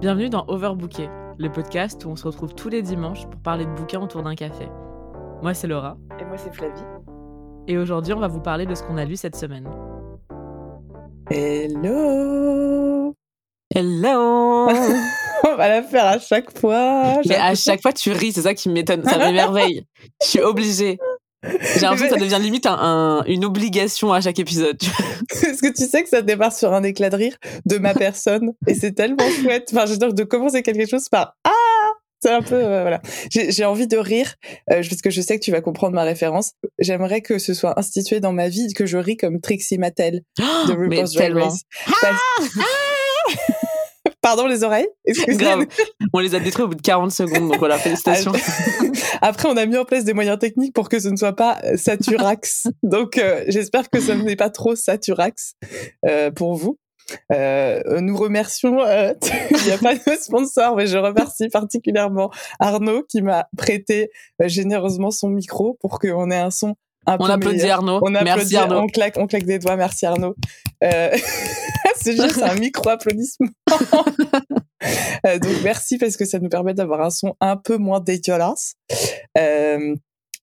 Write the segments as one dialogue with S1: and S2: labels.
S1: Bienvenue dans Overbooké, le podcast où on se retrouve tous les dimanches pour parler de bouquins autour d'un café. Moi, c'est Laura.
S2: Et moi, c'est Flavie.
S1: Et aujourd'hui, on va vous parler de ce qu'on a lu cette semaine.
S2: Hello
S1: Hello
S2: On va la faire à chaque fois.
S1: Mais à chaque fois, tu ris, c'est ça qui m'étonne, ça m'émerveille. Je suis obligée. J'ai l'impression que ça devient limite un, une obligation à chaque épisode.
S2: Parce que tu sais que ça démarre sur un éclat de rire de ma personne? Et c'est tellement chouette. Enfin, j'adore de commencer quelque chose par ah. C'est un peu euh, voilà. J'ai envie de rire euh, parce que je sais que tu vas comprendre ma référence. J'aimerais que ce soit institué dans ma vie que je ris comme Trixie Mattel de RuPaul's Drag Race. Pardon les oreilles?
S1: Grave. On les a détruits au bout de 40 secondes, donc voilà, félicitations.
S2: Après, on a mis en place des moyens techniques pour que ce ne soit pas euh, saturax. donc, euh, j'espère que ce n'est pas trop saturax euh, pour vous. Euh, nous remercions, euh, il n'y a pas de sponsor, mais je remercie particulièrement Arnaud qui m'a prêté généreusement son micro pour qu'on ait un son
S1: on applaudit Arnaud.
S2: On
S1: merci Arnaud.
S2: On claque, on claque des doigts. Merci Arnaud. Euh... c'est juste un micro applaudissement. euh, donc merci parce que ça nous permet d'avoir un son un peu moins dégueulasse. Euh...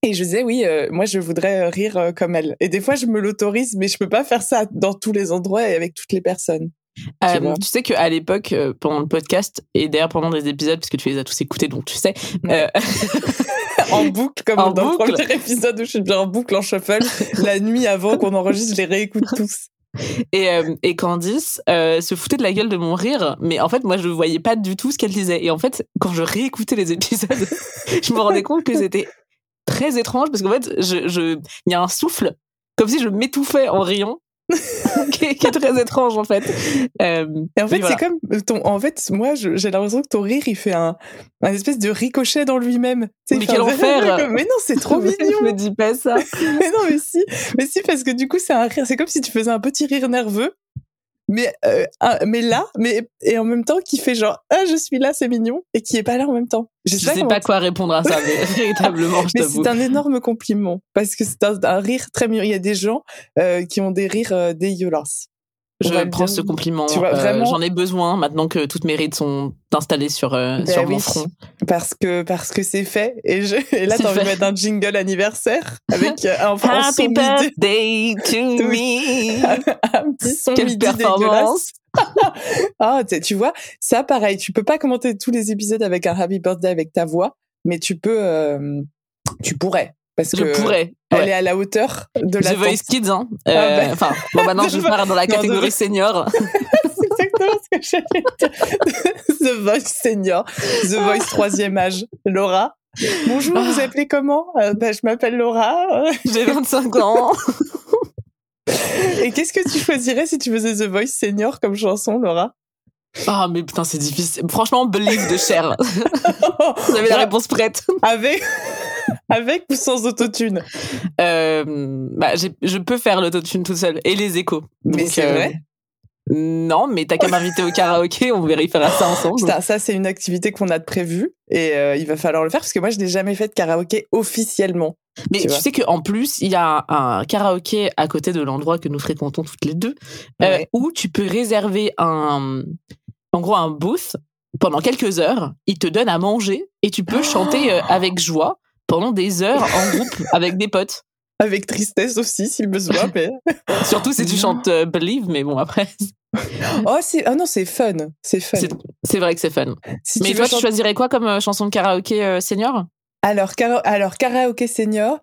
S2: Et je disais oui, euh, moi je voudrais rire comme elle. Et des fois je me l'autorise, mais je peux pas faire ça dans tous les endroits et avec toutes les personnes.
S1: Tu sais qu'à l'époque, pendant le podcast, et d'ailleurs pendant des épisodes, parce que tu les as tous écoutés, donc tu sais.
S2: Ouais. En boucle, comme en dans boucle. le premier épisode où je suis bien en boucle, en shuffle, la nuit avant qu'on enregistre, je les réécoute tous.
S1: Et, euh, et Candice euh, se foutait de la gueule de mon rire, mais en fait, moi, je voyais pas du tout ce qu'elle disait. Et en fait, quand je réécoutais les épisodes, je me rendais compte que c'était très étrange, parce qu'en fait, je, il y a un souffle, comme si je m'étouffais en riant. qui, est, qui, est, très étrange en fait.
S2: Euh, et en fait, c'est comme ton. En fait, moi, j'ai l'impression que ton rire, il fait un, un espèce de ricochet dans lui-même.
S1: Mais quel enfer
S2: Mais non, c'est trop mignon.
S1: je me dis pas ça.
S2: mais non, mais si, mais si, parce que du coup, c'est un rire. C'est comme si tu faisais un petit rire nerveux. Mais euh, mais là, mais et en même temps qui fait genre ah je suis là c'est mignon et qui est pas là en même temps.
S1: Je sais, sais pas quoi répondre à ça mais véritablement.
S2: mais c'est un énorme compliment parce que c'est un, un, rire très mignon. Il y a des gens euh, qui ont des rires euh, dégueulasses.
S1: Je prends bien... ce compliment. Vraiment... J'en ai besoin maintenant que toutes mes rides sont installées sur, euh,
S2: ben
S1: sur
S2: oui,
S1: mon front.
S2: Parce que parce que c'est fait. Et, je, et là, t'as envie de mettre un jingle anniversaire avec euh, un, un
S1: Happy birthday to me.
S2: un petit son
S1: Quelle
S2: midi
S1: performance.
S2: ah, tu vois, ça pareil. Tu peux pas commenter tous les épisodes avec un Happy birthday avec ta voix, mais tu peux, euh, tu pourrais. Parce
S1: je
S2: que
S1: pourrais.
S2: Elle
S1: ouais.
S2: est à la hauteur de la.
S1: The Voice Kids, hein. Euh, ah ben... Enfin, bon, maintenant, je pars dans la catégorie non, senior.
S2: C'est exactement ce que j'allais dire. The Voice Senior. The Voice troisième âge. Laura. Bonjour, ah. vous appelez comment? Euh, bah, Je m'appelle Laura.
S1: J'ai 25 ans.
S2: Et qu'est-ce que tu choisirais si tu faisais The Voice Senior comme chanson, Laura?
S1: Ah, oh, mais putain, c'est difficile. Franchement, Believe de Cher. Vous avez la réponse prête.
S2: Avec, avec ou sans autotune?
S1: Euh, bah, Je peux faire l'autotune tout seul et les échos.
S2: Mais c'est euh, vrai
S1: non, mais t'as qu'à m'inviter au karaoké, on vérifiera ça ensemble.
S2: Putain, ça c'est une activité qu'on a de prévue et euh, il va falloir le faire parce que moi je n'ai jamais fait de karaoké officiellement.
S1: Mais tu, tu sais qu'en plus, il y a un karaoké à côté de l'endroit que nous fréquentons toutes les deux, ouais. euh, où tu peux réserver un, en gros, un booth pendant quelques heures. Il te donne à manger et tu peux oh chanter euh, avec joie pendant des heures en groupe avec des potes.
S2: Avec tristesse aussi, s'il besoin. Mais...
S1: Surtout si tu chantes euh, Believe, mais bon, après.
S2: Oh, c'est, ah non, c'est fun. C'est fun.
S1: C'est, vrai que c'est fun. Si mais tu toi, tu choisirais quoi comme euh, chanson de karaoké euh, senior?
S2: Alors, cara- alors, karaoké senior.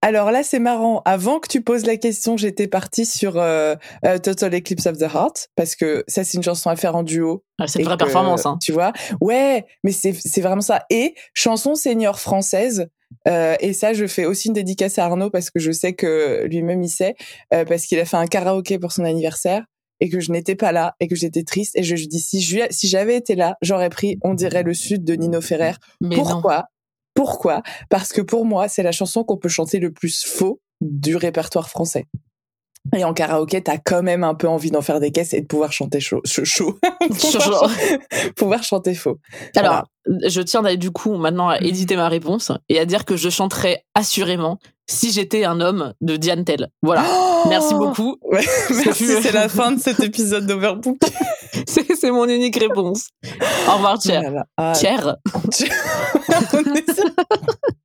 S2: Alors là, c'est marrant. Avant que tu poses la question, j'étais partie sur euh, Total Eclipse of the Heart parce que ça, c'est une chanson à faire en duo.
S1: Ah, c'est une vraie que, performance, hein.
S2: Tu vois Ouais, mais c'est c'est vraiment ça. Et chanson senior française. Euh, et ça, je fais aussi une dédicace à Arnaud parce que je sais que lui-même il sait euh, parce qu'il a fait un karaoké pour son anniversaire et que je n'étais pas là et que j'étais triste et je, je dis si je, si j'avais été là, j'aurais pris on dirait le sud de Nino Ferrer.
S1: Mais
S2: Pourquoi
S1: non.
S2: Pourquoi? Parce que pour moi, c'est la chanson qu'on peut chanter le plus faux du répertoire français. Et en karaoké, t'as quand même un peu envie d'en faire des caisses et de pouvoir chanter chaud. chaud. pouvoir, pouvoir, chanter faux.
S1: Alors, voilà. je tiens du coup maintenant à éditer ma réponse et à dire que je chanterai assurément Si j'étais un homme de Diane Tell. Voilà. Merci beaucoup.
S2: Ouais, merci, c'est la fin de cet épisode d'Overbook.
S1: c'est, mon unique réponse. Au revoir, Cher.
S2: Ah,
S1: Cher.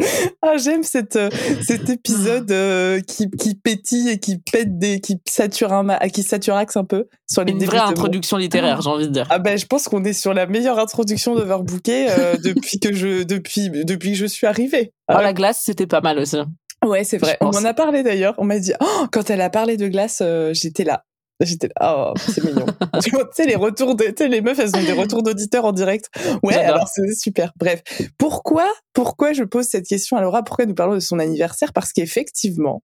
S2: Ah, j'aime cette, euh, cet épisode euh, qui, qui pétille et qui pète des, qui sature un, ma- qui saturaxe un peu sur les
S1: Une vraie
S2: de mots.
S1: introduction littéraire, j'ai envie de dire.
S2: Ah ben, je pense qu'on est sur la meilleure introduction d'Overbooké euh, depuis que je, depuis, depuis que je suis arrivée.
S1: Oh, la glace, c'était pas mal aussi.
S2: Ouais, c'est vrai. On en a parlé d'ailleurs. On m'a dit, oh, quand elle a parlé de glace, euh, j'étais là. J'étais là. Oh, c'est mignon. tu sais, les retours de, tu sais, les meufs, elles ont des retours d'auditeurs en direct. Ouais, alors c'est super. Bref. Pourquoi, pourquoi je pose cette question à Laura? Pourquoi nous parlons de son anniversaire? Parce qu'effectivement,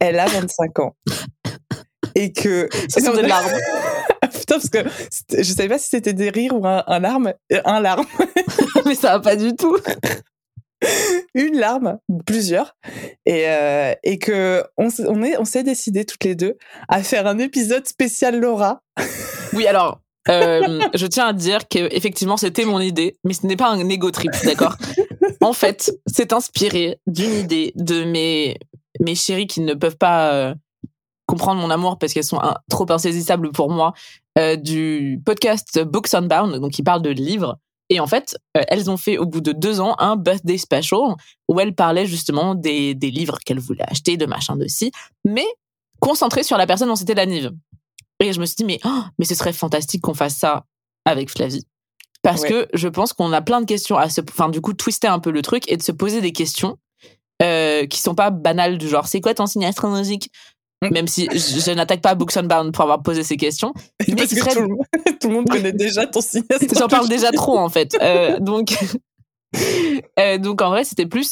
S2: elle a 25 ans. Et que.
S1: Ce sont des larmes.
S2: Putain, parce que je savais pas si c'était des rires ou un, un larme. Euh, Un larme.
S1: Mais ça va pas du tout.
S2: une larme, plusieurs, et, euh, et que on, on, est, on s'est décidé toutes les deux à faire un épisode spécial Laura.
S1: Oui, alors, euh, je tiens à dire que effectivement c'était mon idée, mais ce n'est pas un ego trip, d'accord? En fait, c'est inspiré d'une idée de mes mes chéris qui ne peuvent pas euh, comprendre mon amour parce qu'elles sont trop insaisissables pour moi euh, du podcast Books Unbound, donc qui parle de livres. Et en fait, euh, elles ont fait au bout de deux ans un birthday special où elles parlaient justement des, des livres qu'elles voulaient acheter, de machin de ci, mais concentré sur la personne dont c'était la Nive. Et je me suis dit, mais, oh, mais ce serait fantastique qu'on fasse ça avec Flavie. Parce
S2: Ouais.
S1: que je pense qu'on a plein de questions à se, enfin, du coup, twister un peu le truc et de se poser des questions euh, qui sont pas banales du genre, c'est quoi ton signe astrologique?
S2: Mm.
S1: Même si je, je n'attaque pas Books Unbound pour avoir posé ces questions.
S2: Parce que tout le, monde, tout le monde connaît déjà ton cinéaste.
S1: J'en parle déjà trop en fait. Euh, donc, euh, donc en vrai, c'était plus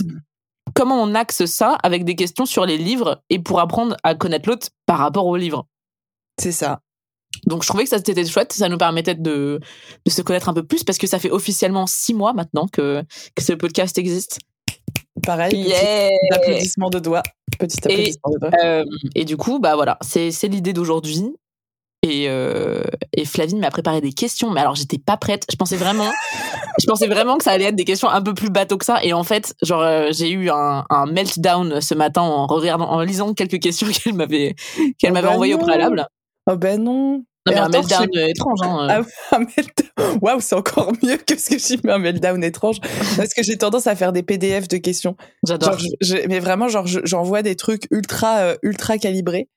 S1: comment on axe ça avec des questions sur les livres et pour apprendre à connaître l'autre par rapport aux livres.
S2: C'est ça.
S1: Donc je trouvais que ça c'était chouette, ça nous permettait de, de se connaître un peu plus parce que ça fait officiellement six mois maintenant que, que ce podcast existe.
S2: Pareil, petit applaudissement de doigts. Petit applaudissement de doigts.
S1: Euh, et du coup, bah voilà, c'est l'idée d'aujourd'hui. Et, euh, et Flavie m'a préparé des questions, mais alors j'étais pas prête. Je pensais vraiment, je pensais vraiment que ça allait être des questions un peu plus bateau que ça. Et en fait, genre euh, j'ai eu un, un meltdown ce matin en regardant, en lisant quelques questions qu'elle m'avait qu'elle
S2: Oh
S1: m'avait
S2: bah
S1: envoyées au préalable.
S2: Oh ben non.
S1: Non mais un meltdown euh, étrange. Hein.
S2: Ah, un meltdown. Waouh, c'est encore mieux que ce que j'ai mis un meltdown étrange. Parce que j'ai tendance à faire des PDF de questions.
S1: J'adore.
S2: Mais vraiment, genre, je- j'envoie des trucs ultra, euh, ultra calibrés.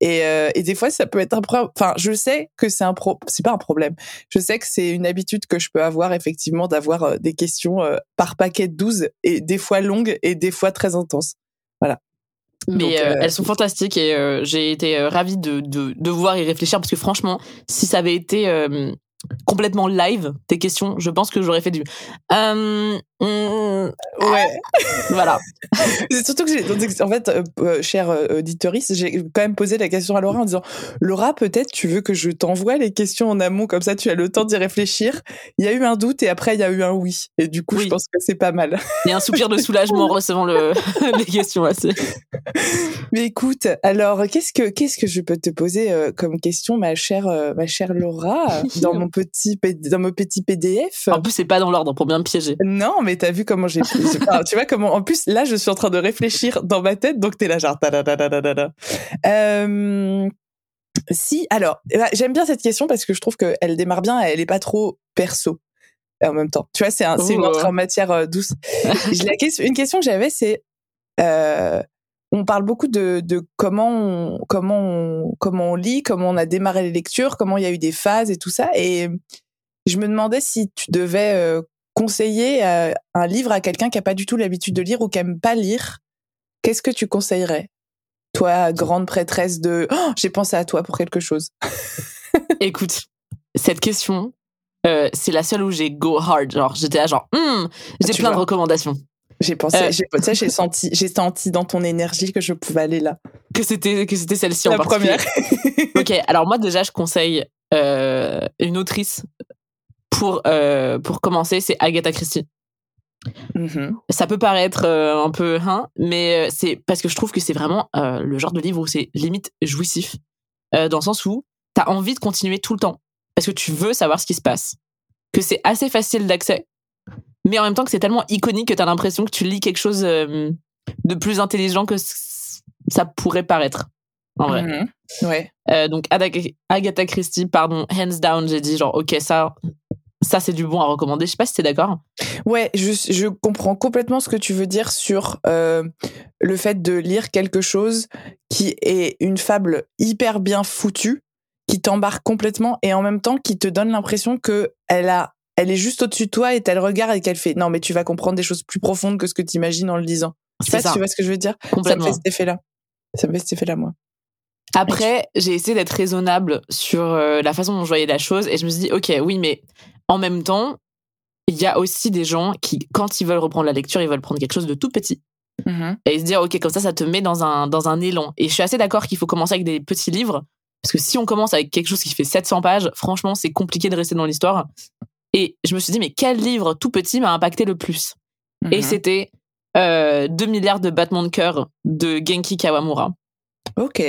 S2: Et, euh, et des fois, ça peut être un problème. Enfin, je sais que c'est un pro, c'est pas un problème. Je sais que c'est une habitude que je peux avoir, effectivement, d'avoir euh, des questions euh, par paquet de 12 et des fois longues et des fois très intenses.
S1: Mais
S2: Donc,
S1: euh,
S2: euh,
S1: elles sont fantastiques et euh, j'ai été ravie de, de, de voir y réfléchir parce que franchement, si ça avait été euh, complètement live, tes questions, je pense que j'aurais fait du. Euh, hum,
S2: Ouais.
S1: voilà.
S2: C'est surtout que j'ai, en fait, euh, euh, chère euh, auditorice, j'ai quand même posé la question à Laura en disant, Laura, peut-être tu veux que je t'envoie les questions en amont, comme ça tu as le temps d'y réfléchir. Il y a eu un doute et après il y a eu un oui. Et du coup,
S1: Oui.
S2: je pense que c'est pas mal.
S1: Il y a un soupir de soulagement en recevant le, les questions assez.
S2: Mais écoute, alors qu'est-ce que qu'est-ce que je peux te poser euh, comme question, ma chère euh, ma chère Laura, dans mon petit dans mon petit PDF
S1: En plus, c'est pas dans l'ordre pour bien me piéger.
S2: Non, mais t'as vu comment j'ai. enfin, tu vois comment. En plus, là, je suis en train de réfléchir dans ma tête, donc t'es là, genre. Euh, si, alors, eh ben, j'aime bien cette question parce que je trouve qu'elle démarre bien, elle est pas trop perso en même temps. Tu vois, c'est un, une
S1: Oh.
S2: entrée en matière euh, douce. Je- la question, une question que j'avais, c'est. Euh, on parle beaucoup de, de comment on, comment on, comment on lit, comment on a démarré les lectures, comment il y a eu des phases et tout ça. Et je me demandais si tu devais euh, conseiller euh, un livre à quelqu'un qui a pas du tout l'habitude de lire ou qui aime pas lire. Qu'est-ce que tu conseillerais? Toi, grande prêtresse de... Oh, j'ai pensé à toi pour quelque chose.
S1: Écoute, cette question, euh, c'est la seule où j'ai go hard. Genre, j'étais là, genre, Hum, j'ai plein de recommandations.
S2: J'ai pensé,
S1: Euh.
S2: j'ai, sais, j'ai senti, j'ai senti dans ton énergie que je pouvais aller là.
S1: Que c'était, que c'était celle-ci en
S2: La première.
S1: ok, alors moi déjà, je conseille euh, une autrice pour euh, pour commencer, c'est Agatha Christie.
S2: Mhm.
S1: Ça peut paraître euh, un peu hein, mais euh, c'est parce que je trouve que c'est vraiment euh, le genre de livre où c'est limite jouissif, dans le sens où t'as envie de continuer tout le temps parce que tu veux savoir ce qui se passe, que c'est assez facile d'accès, mais en même temps que c'est tellement iconique que t'as l'impression que tu lis quelque chose de plus intelligent que ça pourrait paraître. En vrai.
S2: Mhm. Ouais.
S1: Donc Agatha Christie, pardon, hands down, j'ai dit genre ok ça, ça c'est du bon à recommander. Je sais pas si t'es d'accord.
S2: Ouais, je, je comprends complètement ce que tu veux dire sur euh, le fait de lire quelque chose qui est une fable hyper bien foutue, qui t'embarque complètement et en même temps qui te donne l'impression que elle a, elle est juste au-dessus de toi et t'as le regard et qu'elle fait non mais tu vas comprendre des choses plus profondes que ce que tu imagines en le lisant. Je sais pas si tu vois ce que je veux dire? Ça me fait cet effet-là. Ça me fait cet effet-là moi.
S1: Après, j'ai essayé d'être raisonnable sur euh, la façon dont je voyais la chose et je me suis dit, ok, oui, mais en même temps, il y a aussi des gens qui, quand ils veulent reprendre la lecture, ils veulent prendre quelque chose de tout petit.
S2: Mm-hmm.
S1: Et se dire, ok, comme ça, ça te met dans un, dans un élan. Et je suis assez d'accord qu'il faut commencer avec des petits livres, parce que si on commence avec quelque chose qui fait 700 pages, franchement, c'est compliqué de rester dans l'histoire. Et je me suis dit, mais quel livre tout petit m'a impacté le plus? Et
S2: Mhm.
S1: c'était euh, 2 milliards de battements de cœur de Genki Kawamura.
S2: Ok.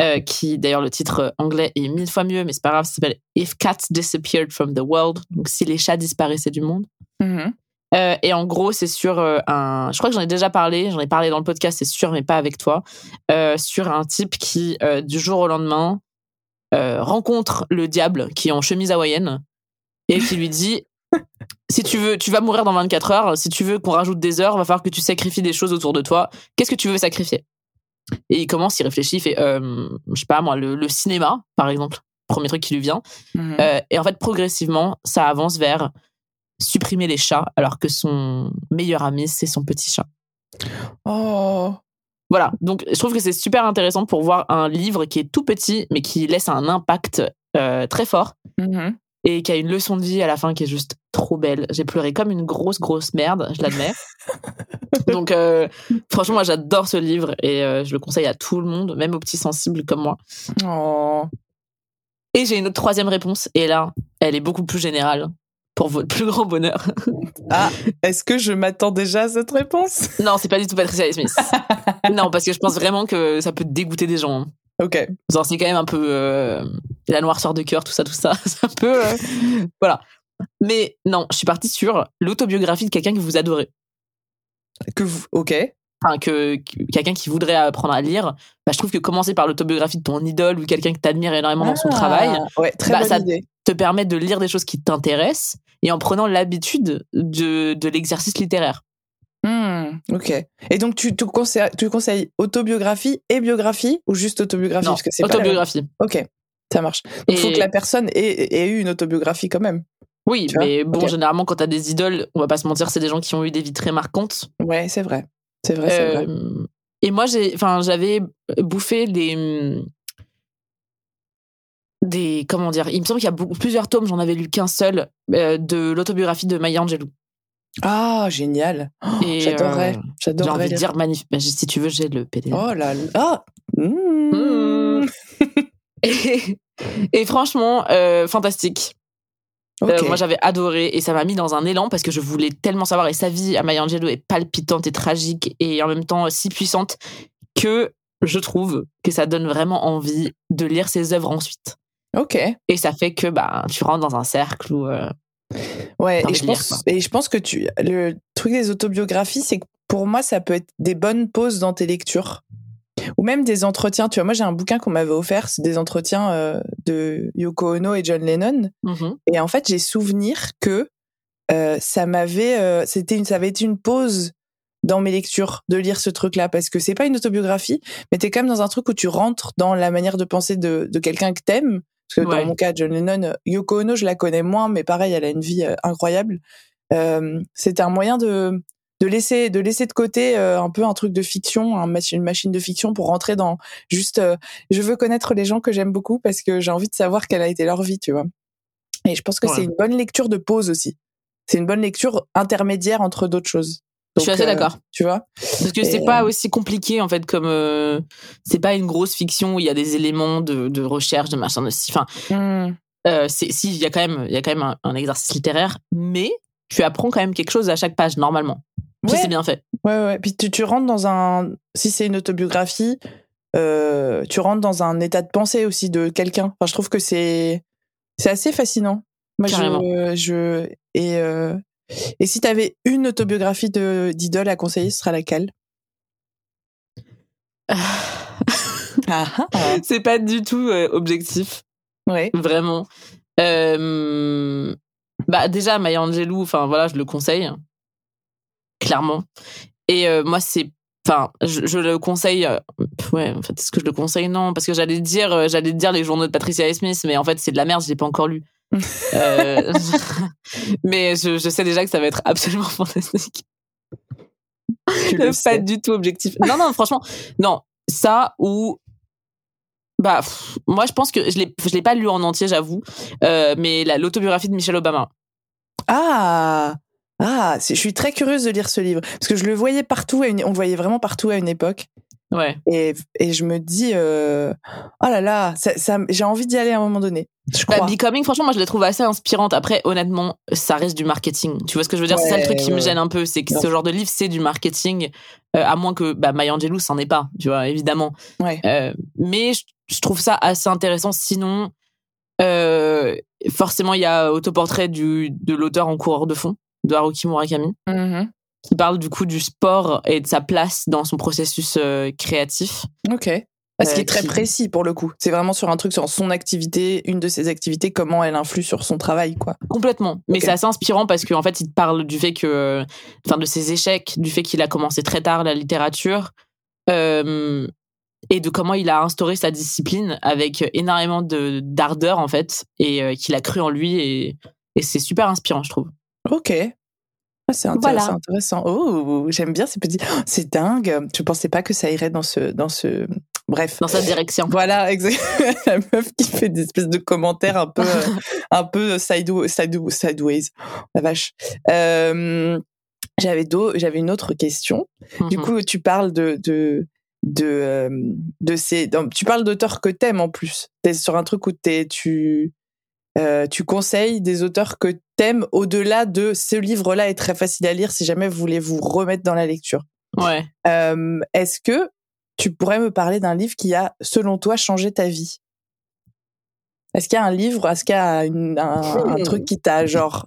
S1: Euh, qui d'ailleurs le titre anglais est mille fois mieux, mais c'est pas grave, ça s'appelle If Cats Disappeared from the World, donc si les chats disparaissaient du monde.
S2: Mhm.
S1: Euh, et en gros, c'est sur euh, un. Je crois que j'en ai déjà parlé, j'en ai parlé dans le podcast, c'est sûr, mais pas avec toi. euh, sur un type qui, euh, du jour au lendemain, euh, rencontre le diable qui est en chemise hawaïenne et qui lui dit Si tu veux, tu vas mourir dans 24 heures. Si tu veux qu'on rajoute des heures, va falloir que tu sacrifies des choses autour de toi. Qu'est-ce que tu veux sacrifier? Et il commence, il réfléchit, il fait euh, Je sais pas moi, le, le cinéma, par exemple. Premier truc qui lui vient.
S2: Mhm.
S1: Euh, et en fait, progressivement, ça avance vers supprimer les chats, alors que son meilleur ami, c'est son petit chat.
S2: Oh.
S1: Voilà, donc je trouve que c'est super intéressant pour voir un livre qui est tout petit, mais qui laisse un impact euh, très fort
S2: Mhm.
S1: Et qui a une leçon de vie à la fin qui est juste trop belle. J'ai pleuré comme une grosse, grosse merde, je l'admets. donc, euh, franchement, moi, j'adore ce livre et euh, je le conseille à tout le monde, même aux petits sensibles comme moi.
S2: Oh.
S1: Et j'ai une autre troisième réponse, et là, elle est beaucoup plus générale pour votre plus grand bonheur.
S2: Ah, est-ce que je m'attends déjà à cette réponse?
S1: Non, c'est pas du tout Patricia Smith. non, parce que je pense vraiment que ça peut dégoûter des gens.
S2: Ok.
S1: Genre, c'est quand même un peu euh, la noirceur de cœur, tout ça, tout ça. C'est un peu. euh, voilà. Mais non, je suis partie sur l'autobiographie de quelqu'un que vous adorez.
S2: Que vous... Ok.
S1: Enfin, que, que- quelqu'un qui voudrait apprendre à lire. Bah, je trouve que commencer par l'autobiographie de ton idole ou quelqu'un que t'admires énormément dans son
S2: Ah,
S1: travail
S2: Ouais, très
S1: Bah, ça-
S2: idée.
S1: te permet de lire des choses qui t'intéressent et en prenant l'habitude de, de l'exercice littéraire.
S2: Hmm, ok. Et donc, tu, tu, conseilles, tu conseilles autobiographie et biographie ou juste autobiographie?
S1: Non,
S2: Parce que c'est pas
S1: autobiographie.
S2: Ok, ça marche. Donc, il faut que la personne ait, ait eu une autobiographie quand même.
S1: Oui,
S2: Tu
S1: mais bon, généralement, quand t'as des idoles, on va pas se mentir, c'est des gens qui ont eu des vies très marquantes.
S2: Ouais, c'est vrai. C'est vrai, c'est vrai.
S1: Euh, et moi, j'avais bouffé des, des, comment dire, il me semble qu'il y a beaucoup, plusieurs tomes, j'en avais lu qu'un seul, euh, de l'autobiographie de Maya Angelou.
S2: Ah, génial. Oh,
S1: Et,
S2: J'adorerais.
S1: euh, J'ai envie de dire magnifique. Bah, si tu veux, j'ai le PDF.
S2: Oh là là. Ah. Hmm.
S1: Et, et franchement, euh, fantastique. Euh, moi, j'avais adoré et ça m'a mis dans un élan parce que je voulais tellement savoir. Et sa vie à Maya Angelou est palpitante et tragique et en même temps si puissante que je trouve que ça donne vraiment envie de lire ses œuvres ensuite.
S2: ok.
S1: Et ça fait que bah, tu rentres dans un cercle où. euh,
S2: Ouais, et je, pense,
S1: quoi.
S2: et je pense que tu, le truc des autobiographies, c'est que pour moi, ça peut être des bonnes pauses dans tes lectures. Ou même des entretiens. Tu vois, moi, j'ai un bouquin qu'on m'avait offert, c'est des entretiens euh, de Yoko Ono et John Lennon.
S1: mhm.
S2: Et en fait, j'ai souvenir que euh, ça m'avait, euh, c'était une, ça avait été une pause dans mes lectures de lire ce truc-là parce que c'est pas une autobiographie, mais t'es quand même dans un truc où tu rentres dans la manière de penser de, de quelqu'un que t'aimes. Parce que
S1: Ouais.
S2: dans mon cas, John Lennon, Yoko Ono, je la connais moins, mais pareil, elle a une vie euh, incroyable. Euh, c'était un moyen de de laisser de laisser de côté euh, un peu un truc de fiction, un mach- une machine de fiction pour rentrer dans juste. euh, je veux connaître les gens que j'aime beaucoup parce que j'ai envie de savoir quelle a été leur vie, tu vois. Et je pense que
S1: Ouais.
S2: c'est une bonne lecture de pause aussi. C'est une bonne lecture intermédiaire entre d'autres choses.
S1: Je suis assez
S2: euh,
S1: d'accord.
S2: Tu vois
S1: Parce que c'est pas aussi compliqué en fait comme euh, c'est pas une grosse fiction où il y a des éléments de, de recherche de machin de enfin
S2: Hmm.
S1: euh, c'est si il y a quand même il y a quand même un, un exercice littéraire mais tu apprends quand même quelque chose à chaque page normalement si
S2: Ouais.
S1: c'est bien fait
S2: Ouais, ouais. Puis tu, tu rentres dans un. Si c'est une autobiographie, euh, tu rentres dans un état de pensée aussi de quelqu'un. Enfin, je trouve que c'est c'est assez fascinant. Moi,
S1: Carrément.
S2: je, je et et si t'avais une autobiographie d'idole à conseiller, ce sera laquelle? Ah, ah.
S1: c'est pas du tout euh, objectif,
S2: Ouais.
S1: vraiment. Euh, bah déjà Maya Angelou, enfin voilà, je le conseille clairement. Et euh, moi c'est enfin je, je le conseille euh, ouais, en fait est-ce que je le conseille? Non parce que j'allais dire j'allais dire les journaux de Patricia Smith mais en fait c'est de la merde, je l'ai pas encore lu. Euh, mais je, je sais déjà que ça va être absolument fantastique. Pas
S2: sais.
S1: du tout objectif. Non, non, franchement, non. Ça ou. Bah, pff, moi, je pense que je l'ai, je l'ai pas lu en entier, j'avoue. Euh, mais la- l'autobiographie de Michelle Obama.
S2: Ah ah, je suis très curieuse de lire ce livre parce que je le voyais partout, à une- on le voyait vraiment partout à une époque,
S1: Ouais.
S2: et, et je me dis, euh, oh là là, ça, ça- j'ai envie d'y aller à un moment donné. Je
S1: Bah,
S2: crois.
S1: Becoming, franchement, moi, je la trouve assez inspirante. Après, honnêtement, ça reste du marketing. Tu vois ce que je veux dire? C'est ça le truc qui me gêne un peu. C'est que ce genre de livre, c'est du marketing. euh, à moins que bah, Maya Angelou, c'en est pas, tu vois, évidemment.
S2: Ouais.
S1: Euh, mais je, je trouve ça assez intéressant. Sinon, euh, forcément, il y a autoportrait du, de l'auteur en coureur de fond, de Haruki Murakami,
S2: Mhm.
S1: Qui parle du coup du sport et de sa place dans son processus euh, créatif.
S2: Ok. Ah, Ce qui
S1: Euh,
S2: est très
S1: qui-
S2: précis pour le coup. C'est vraiment sur un truc sur son activité, une de ses activités, comment elle influe sur son travail, quoi.
S1: Complètement. Mais
S2: Ok.
S1: c'est assez inspirant parce qu'en fait, il parle du fait que, enfin, de ses échecs, du fait qu'il a commencé très tard la littérature, euh, et de comment il a instauré sa discipline avec énormément de d'ardeur en fait, et euh, qu'il a cru en lui, et, et c'est super inspirant, je trouve.
S2: Ok. Ah, c'est intéressant,
S1: Voilà.
S2: intéressant. Oh, j'aime bien ces petits. Oh, c'est dingue. Je pensais pas que ça irait dans ce, dans ce. Bref.
S1: Dans sa direction.
S2: Voilà, exact. La meuf qui fait des espèces de commentaires un peu, euh, un peu sideways, sideways, sideways. La vache. Euh, j'avais une autre question. Du
S1: Mhm.
S2: coup, tu parles de, de, de, de ces, tu parles d'auteurs que t'aimes en plus. T'es sur un truc où t'es, tu, euh, tu conseilles des auteurs que t'aimes au-delà de ce livre-là est très facile à lire si jamais vous voulez vous remettre dans la lecture.
S1: Ouais.
S2: Euh, Est-ce que tu pourrais me parler d'un livre qui a, selon toi, changé ta vie? Est-ce qu'il y a un livre, est-ce qu'il y a une- un, un
S1: Hmm.
S2: truc qui t'a genre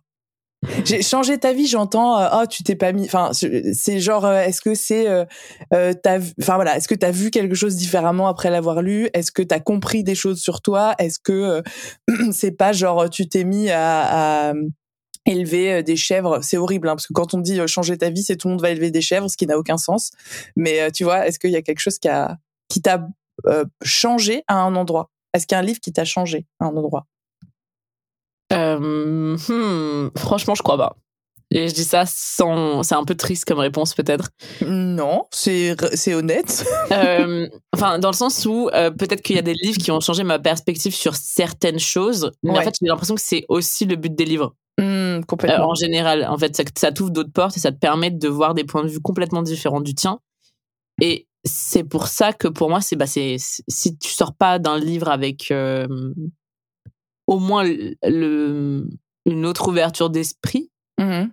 S2: j'ai changé ta vie, j'entends. euh, oh, tu t'es pas mis. Enfin, c'est genre. euh, Est-ce que c'est. euh, euh, t'as Enfin voilà. Est-ce que t'as vu quelque chose différemment après l'avoir lu? Est-ce que t'as compris des choses sur toi? Est-ce que c'est pas genre tu t'es mis à, à élever des chèvres? C'est horrible hein, parce que quand on dit changer ta vie, c'est tout le monde va élever des chèvres, ce qui n'a aucun sens. Mais tu vois, est-ce qu'il y a quelque chose qui a qui t'a euh, changé à un endroit? Est-ce qu'il y a un livre qui t'a changé à un endroit?
S1: Euh, hmm, franchement, je crois pas. Et je dis ça sans. C'est un peu triste comme réponse, peut-être.
S2: Non, c'est c'est honnête.
S1: Euh, enfin, dans le sens où euh, peut-être qu'il y a des livres qui ont changé ma perspective sur certaines choses, mais en fait, j'ai l'impression que c'est aussi le but des livres. Euh,
S2: complètement.
S1: en général, en fait, ça, ça t'ouvre d'autres portes et ça te permet de voir des points de vue complètement différents du tien. Et c'est pour ça que pour moi, c'est bah, c'est c'est- si tu sors pas d'un livre avec euh, au moins le, le- une autre ouverture d'esprit,
S2: Mhm.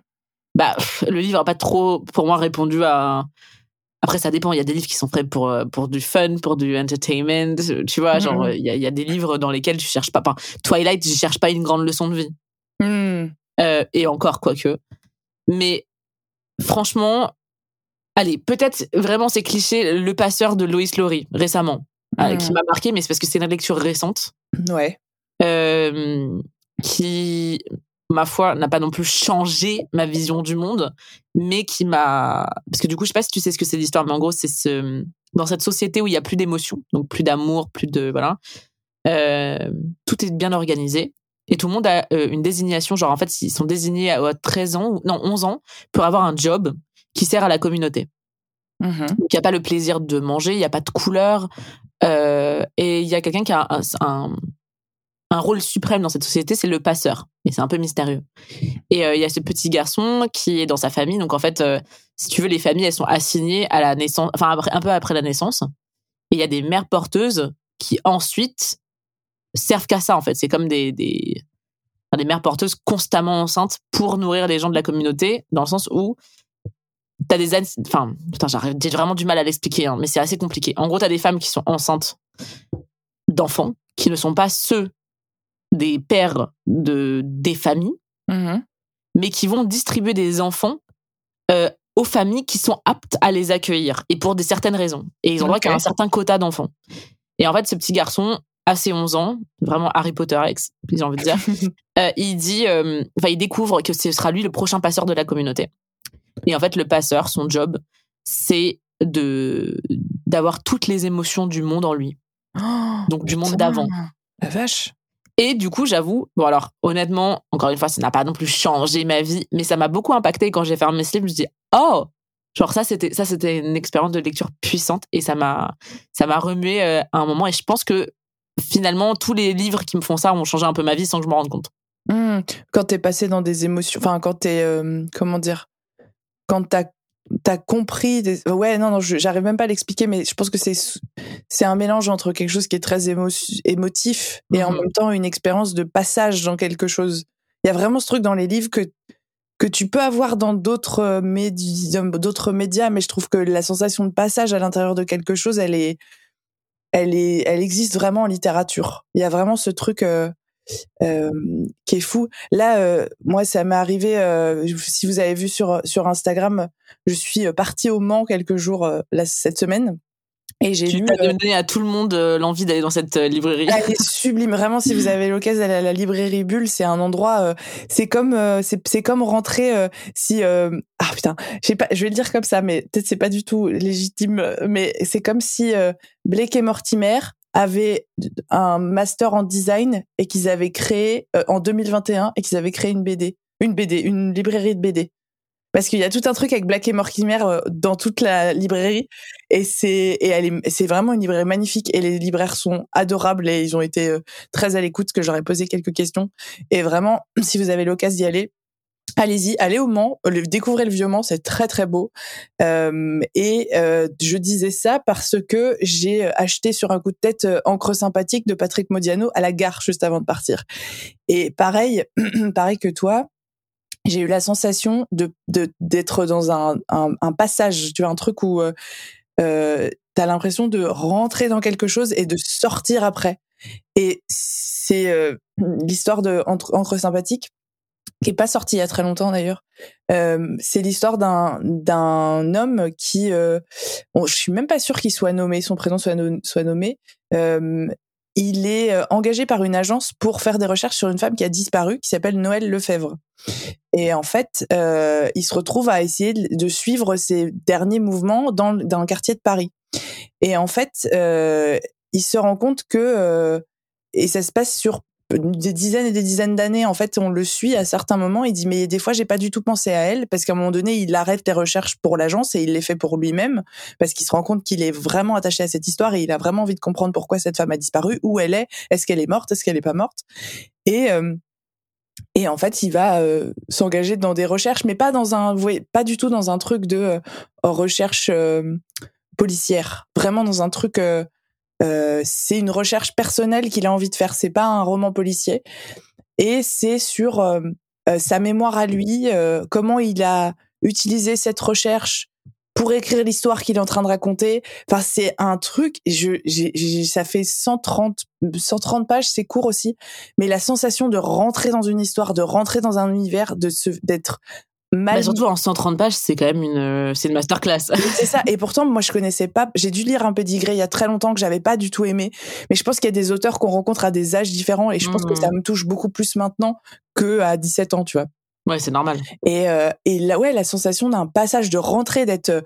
S1: bah pff, le livre a pas trop pour moi répondu à après ça dépend il y a des livres qui sont faits pour euh, pour du fun pour du entertainment tu vois genre
S2: Mhm.
S1: il y a, il y a des livres dans lesquels tu cherches pas enfin, Twilight je cherche pas une grande leçon de vie
S2: Hmm.
S1: Euh, et encore quoique mais franchement allez peut-être vraiment c'est cliché le passeur de Lois Lowry récemment euh, qui m'a marqué mais c'est parce que c'est une lecture récente
S2: Ouais.
S1: Euh, qui, ma foi, n'a pas non plus changé ma vision du monde, mais qui m'a... Parce que du coup, je sais pas si tu sais ce que c'est l'histoire, mais en gros, c'est ce... dans cette société où il y a plus d'émotions, donc plus d'amour, plus de... Voilà. euh, tout est bien organisé. Et tout le monde a euh, une désignation, genre en fait, ils sont désignés à à 13 ans, ou non, 11 ans, pour avoir un job qui sert à la communauté.
S2: Mhm.
S1: Donc, il n'y a pas le plaisir de manger, il n'y a pas de couleur. euh, et il y a quelqu'un qui a un, un, un rôle suprême dans cette société, c'est le passeur. Et c'est un peu mystérieux. Et euh, il y a ce petit garçon qui est dans sa famille. Donc, en fait, euh, si tu veux, les familles, elles sont assignées à la naissance, enfin, un peu après la naissance. Et il y a des mères porteuses qui ensuite servent qu'à ça, en fait. C'est comme des, des, mères porteuses constamment enceintes pour nourrir les gens de la communauté, dans le sens où t'as des enfin putain j'ai vraiment du mal à l'expliquer hein, mais c'est assez compliqué en gros t'as des femmes qui sont enceintes d'enfants qui ne sont pas ceux des pères de des familles
S2: Mhm.
S1: mais qui vont distribuer des enfants euh, aux familles qui sont aptes à les accueillir et pour des certaines raisons. Et ils ont droit qu'à un certain quota d'enfants. Et en fait, ce petit garçon, à ses 11 ans, vraiment Harry Potter ex, j'ai envie de dire, euh, il dit, euh, enfin, il découvre que ce sera lui le prochain passeur de la communauté. Et en fait, le passeur, son job, c'est de d'avoir toutes les émotions du monde en lui. Donc du monde d'avant.
S2: La vache.
S1: Et du coup, j'avoue, bon alors honnêtement, encore une fois, ça n'a pas non plus changé ma vie, mais ça m'a beaucoup impacté quand j'ai fermé ce livre. Je me dis, oh, genre ça c'était ça c'était une expérience de lecture puissante et ça m'a ça m'a remué euh, à un moment. Et je pense que finalement tous les livres qui me font ça ont changé un peu ma vie sans que je me rende compte.
S2: Mmh. Quand t'es passé dans des émotions, enfin quand t'es euh, comment dire, quand t'as t'as compris des... ouais non non j'arrive même pas à l'expliquer mais je pense que c'est c'est un mélange entre quelque chose qui est très émotif et en mhm. même temps une expérience de passage dans quelque chose il y a vraiment ce truc dans les livres que que tu peux avoir dans d'autres médias d'autres médias mais je trouve que la sensation de passage à l'intérieur de quelque chose elle est elle est elle existe vraiment en littérature il y a vraiment ce truc euh, euh, qui est fou. Là, euh, moi, ça m'est arrivé. Euh, si vous avez vu sur sur Instagram, je suis partie au Mans quelques jours là, cette semaine.
S1: Et j'ai lu. Tu donné à tout le monde l'envie d'aller dans cette librairie.
S2: Elle est sublime, vraiment. Si vous avez l'occasion d'aller à la librairie Bulle, c'est un endroit. c'est comme c'est comme rentrer. si ah putain, je sais pas, je vais le dire comme ça, mais peut-être c'est pas du tout légitime. Mais c'est comme si Blake et Mortimer avaient un master en design et qu'ils avaient créé euh, en 2021 et qu'ils avaient créé une BD, une BD, une librairie de BD. Parce qu'il y a tout un truc avec Black et Mortimer euh, dans toute la librairie et c'est et elle est c'est vraiment une librairie magnifique et les libraires sont adorables et ils ont été euh, très à l'écoute que j'aurais posé quelques questions et vraiment si vous avez l'occasion d'y aller Allez-y, allez au Mans, découvrez le Vieux Mans, c'est très très beau. Euh, et euh, je disais ça parce que j'ai acheté sur un coup de tête euh, Encre sympathique de Patrick Modiano à la gare juste avant de partir. Et pareil, pareil que toi, j'ai eu la sensation de d'être dans un, un, passage, tu vois, un truc où euh, euh, t'as l'impression de rentrer dans quelque chose et de sortir après. Et c'est euh, l'histoire de Encre sympathique qui est pas sorti il y a très longtemps d'ailleurs. Euh, c'est l'histoire d'un d'un homme qui, euh, bon, je suis même pas sûre qu'il soit nommé, son prénom soit, nommé. Euh, il est euh, engagé par une agence pour faire des recherches sur une femme qui a disparu, qui s'appelle Noël Lefebvre. Et en fait, euh, il se retrouve à essayer de, suivre ses derniers mouvements dans, dans un quartier de Paris. Et en fait, euh, il se rend compte que et ça se passe sur des dizaines et des dizaines d'années, en fait, on le suit à certains moments. Il dit mais des fois j'ai pas du tout pensé à elle parce qu'à un moment donné il arrête les recherches pour l'agence et il les fait pour lui-même parce qu'il se rend compte qu'il est vraiment attaché à cette histoire et il a vraiment envie de comprendre pourquoi cette femme a disparu, où elle est, est-ce qu'elle est morte, est-ce qu'elle est pas morte. Et euh, et en fait, il va euh, s'engager dans des recherches, mais pas dans un, pas du tout dans un truc de euh, recherche policière, vraiment dans un truc euh, c'est une recherche personnelle qu'il a envie de faire. C'est pas un roman policier. Et c'est sur euh, euh, sa mémoire à lui, comment il a utilisé cette recherche pour écrire l'histoire qu'il est en train de raconter. Enfin, c'est un truc. Je, j'ai, ça fait 130, 130 pages, c'est court aussi, mais la sensation de rentrer dans une histoire, de rentrer dans un univers, de se, d'être
S1: Mal... surtout en 130 pages, c'est quand même une, euh, c'est une masterclass.
S2: c'est ça. Et pourtant, moi, je connaissais pas. J'ai dû lire un Pédigré il y a très longtemps que j'avais pas du tout aimé. Mais je pense qu'il y a des auteurs qu'on rencontre à des âges différents et je pense que ça mmh. me touche beaucoup plus maintenant que à 17 ans, tu vois.
S1: Ouais, c'est normal.
S2: Et, euh, et là, ouais, la sensation d'un passage de rentrée, d'être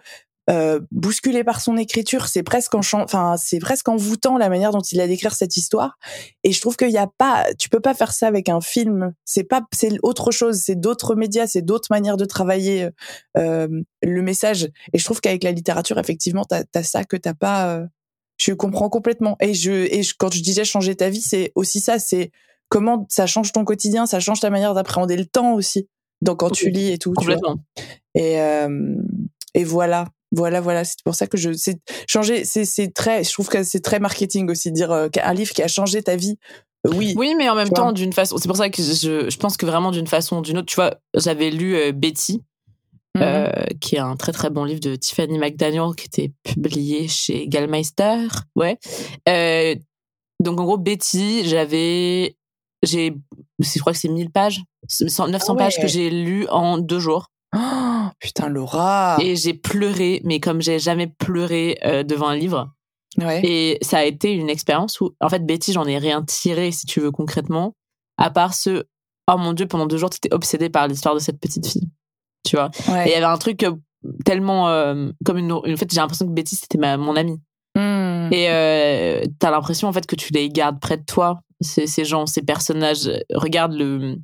S2: euh, bousculé par son écriture, c'est presque en enfin c'est presque envoûtant la manière dont il a d'écrire cette histoire. Et je trouve qu'il y a pas, tu peux pas faire ça avec un film. C'est pas, c'est autre chose, c'est d'autres médias, c'est d'autres manières de travailler euh, le message. Et je trouve qu'avec la littérature, effectivement, t'as as ça que t'as pas. Euh, je comprends complètement. Et je, et quand je disais changer ta vie, c'est aussi ça. C'est comment ça change ton quotidien, ça change ta manière d'appréhender le temps aussi. Donc quand tu lis et tout.
S1: Complètement.
S2: et et voilà. Voilà, voilà, c'est pour ça que je c'est changer c'est c'est très je trouve que c'est très marketing aussi dire euh, qu'un livre qui a changé ta vie. Euh, oui.
S1: Oui, mais en même temps d'une façon c'est pour ça que je je pense que vraiment d'une façon ou d'une autre, tu vois, j'avais lu euh, Betty mm-hmm. qui est un très très bon livre de Tiffany McDaniel qui était publié chez Gallmeister, ouais. donc en gros Betty, j'avais j'ai je crois que c'est 1000 pages, 900 ah pages que j'ai lu en deux jours.
S2: Oh, putain, Laura.
S1: Et j'ai pleuré, mais comme j'ai jamais pleuré euh, devant un livre.
S2: Ouais.
S1: Et ça a été une expérience où, en fait, Betty, j'en ai rien tiré, si tu veux, concrètement, à part ce, oh mon dieu, pendant deux jours, tu étais obsédée par l'histoire de cette petite fille. Tu vois?
S2: Ouais.
S1: Et il y avait un truc euh, tellement, euh, comme une, en fait, j'ai l'impression que Betty, c'était ma, mon amie.
S2: Hmm.
S1: Et euh, t'as l'impression, en fait, que tu les gardes près de toi, ces, ces gens, ces personnages. Regarde le,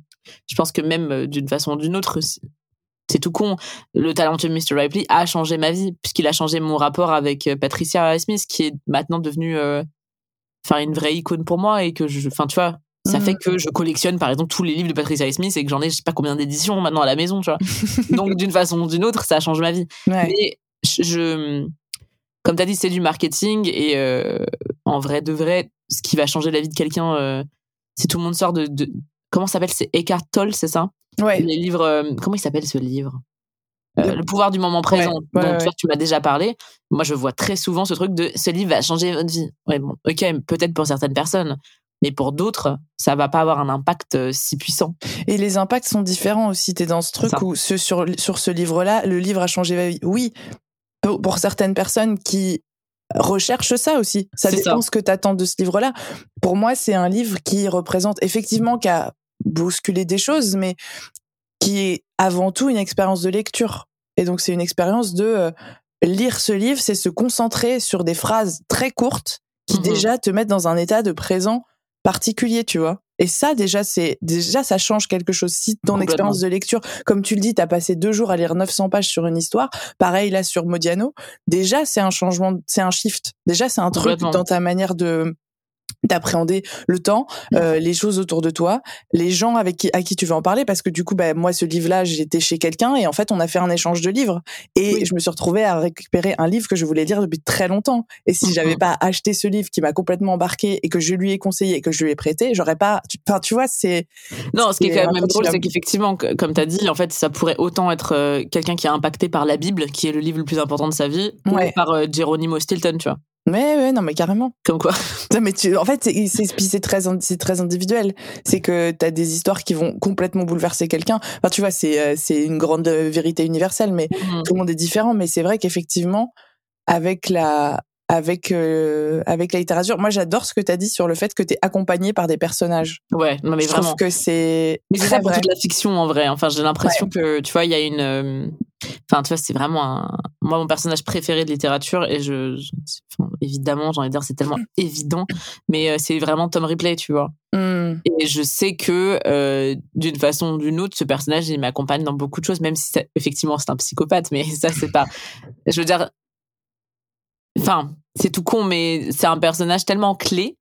S1: je pense que même d'une façon ou d'une autre, c'est- tout con. Le talentueux Mr. Ripley a changé ma vie, puisqu'il a changé mon rapport avec euh, Patricia Smith, qui est maintenant devenue euh, une vraie icône pour moi. Et que je, enfin, tu vois, ça
S2: Mhm.
S1: fait que je collectionne, par exemple, tous les livres de Patricia Smith et que j'en ai, je sais pas combien d'éditions maintenant à la maison, tu vois. Donc, d'une façon ou d'une autre, ça change ma vie.
S2: Ouais.
S1: Mais je, comme tu as dit, c'est du marketing et euh, en vrai de vrai, ce qui va changer la vie de quelqu'un, euh, si tout le monde sort de, de comment s'appelle, c'est Eckhart Tolle, c'est ça?
S2: Ouais.
S1: Les livres, euh, comment il s'appelle ce livre? Euh, Le pouvoir du moment présent,
S2: Ouais, ouais,
S1: dont toi, tu m'as déjà parlé. Moi, je vois très souvent ce truc de ce livre va changer votre vie. Ouais, bon, ok, peut-être pour certaines personnes, mais pour d'autres, ça va pas avoir un impact euh, si puissant.
S2: Et les impacts sont différents aussi. T'es dans ce truc
S1: ça.
S2: où ce, sur, sur ce livre-là, le livre a changé ma vie. Oui, pour, pour certaines personnes qui recherchent ça aussi. Ça dépend
S1: ça.
S2: ce que t'attends de ce livre-là. Pour moi, c'est un livre qui représente effectivement, qui a bousculé des choses, mais qui est avant tout une expérience de lecture. Et donc, c'est une expérience de euh, lire ce livre, c'est se concentrer sur des phrases très courtes qui
S1: Mhm.
S2: déjà te mettent dans un état de présent particulier, tu vois. Et ça, déjà, c'est déjà ça change quelque chose. Si ton expérience de lecture, comme tu le dis, t'as passé deux jours à lire 900 pages sur une histoire, pareil là sur Modiano, déjà c'est un changement, c'est un shift. Déjà c'est un truc dans ta manière de d'appréhender le temps, euh, les choses autour de toi, les gens avec qui, à qui tu veux en parler, parce que du coup, bah, moi, ce livre-là, j'étais chez quelqu'un et en fait, on a fait un échange de livres et
S1: Oui.
S2: je me suis retrouvée à récupérer un livre que je voulais lire depuis très longtemps. Et si
S1: Mhm.
S2: j'avais pas acheté ce livre qui m'a complètement embarqué et que je lui ai conseillé et que je lui ai prêté, j'aurais pas. Enfin, tu vois, c'est.
S1: Non, ce qui est quand même drôle, c'est qu'effectivement, que- comme tu as dit, en fait, ça pourrait autant être euh, quelqu'un qui est impacté par la Bible, qui est le livre le plus important de sa vie,
S2: Ouais.
S1: ou par euh, Geronimo Stilton, tu vois.
S2: Mais ouais, non, mais carrément.
S1: Comme quoi.
S2: Non, mais tu, en fait, c'est, c'est, puis c'est très, c'est très individuel. C'est que t'as des histoires qui vont complètement bouleverser quelqu'un. Enfin, tu vois, c'est, euh, c'est une grande vérité universelle, mais tout le monde est différent. Mais c'est vrai qu'effectivement, avec la, avec, euh, avec la littérature, moi, j'adore ce que t'as dit sur le fait que t'es accompagné par des personnages.
S1: Ouais, non, mais
S2: je
S1: vraiment.
S2: trouve que c'est.
S1: Mais c'est ça pour
S2: vrai.
S1: toute la fiction en vrai. Enfin, j'ai l'impression que, tu vois, il y a une. euh, Enfin, tu vois, c'est vraiment un. Moi, mon personnage préféré de littérature, et je. je- enfin, évidemment, j'ai envie de dire, c'est tellement évident, mais euh, c'est vraiment Tom Ripley, tu vois.
S2: Hmm.
S1: Et je sais que, euh, d'une façon ou d'une autre, ce personnage, il m'accompagne dans beaucoup de choses, même si, ça- effectivement, c'est un psychopathe, mais ça, c'est pas. Je veux dire. Enfin, c'est tout con, mais c'est un personnage tellement clé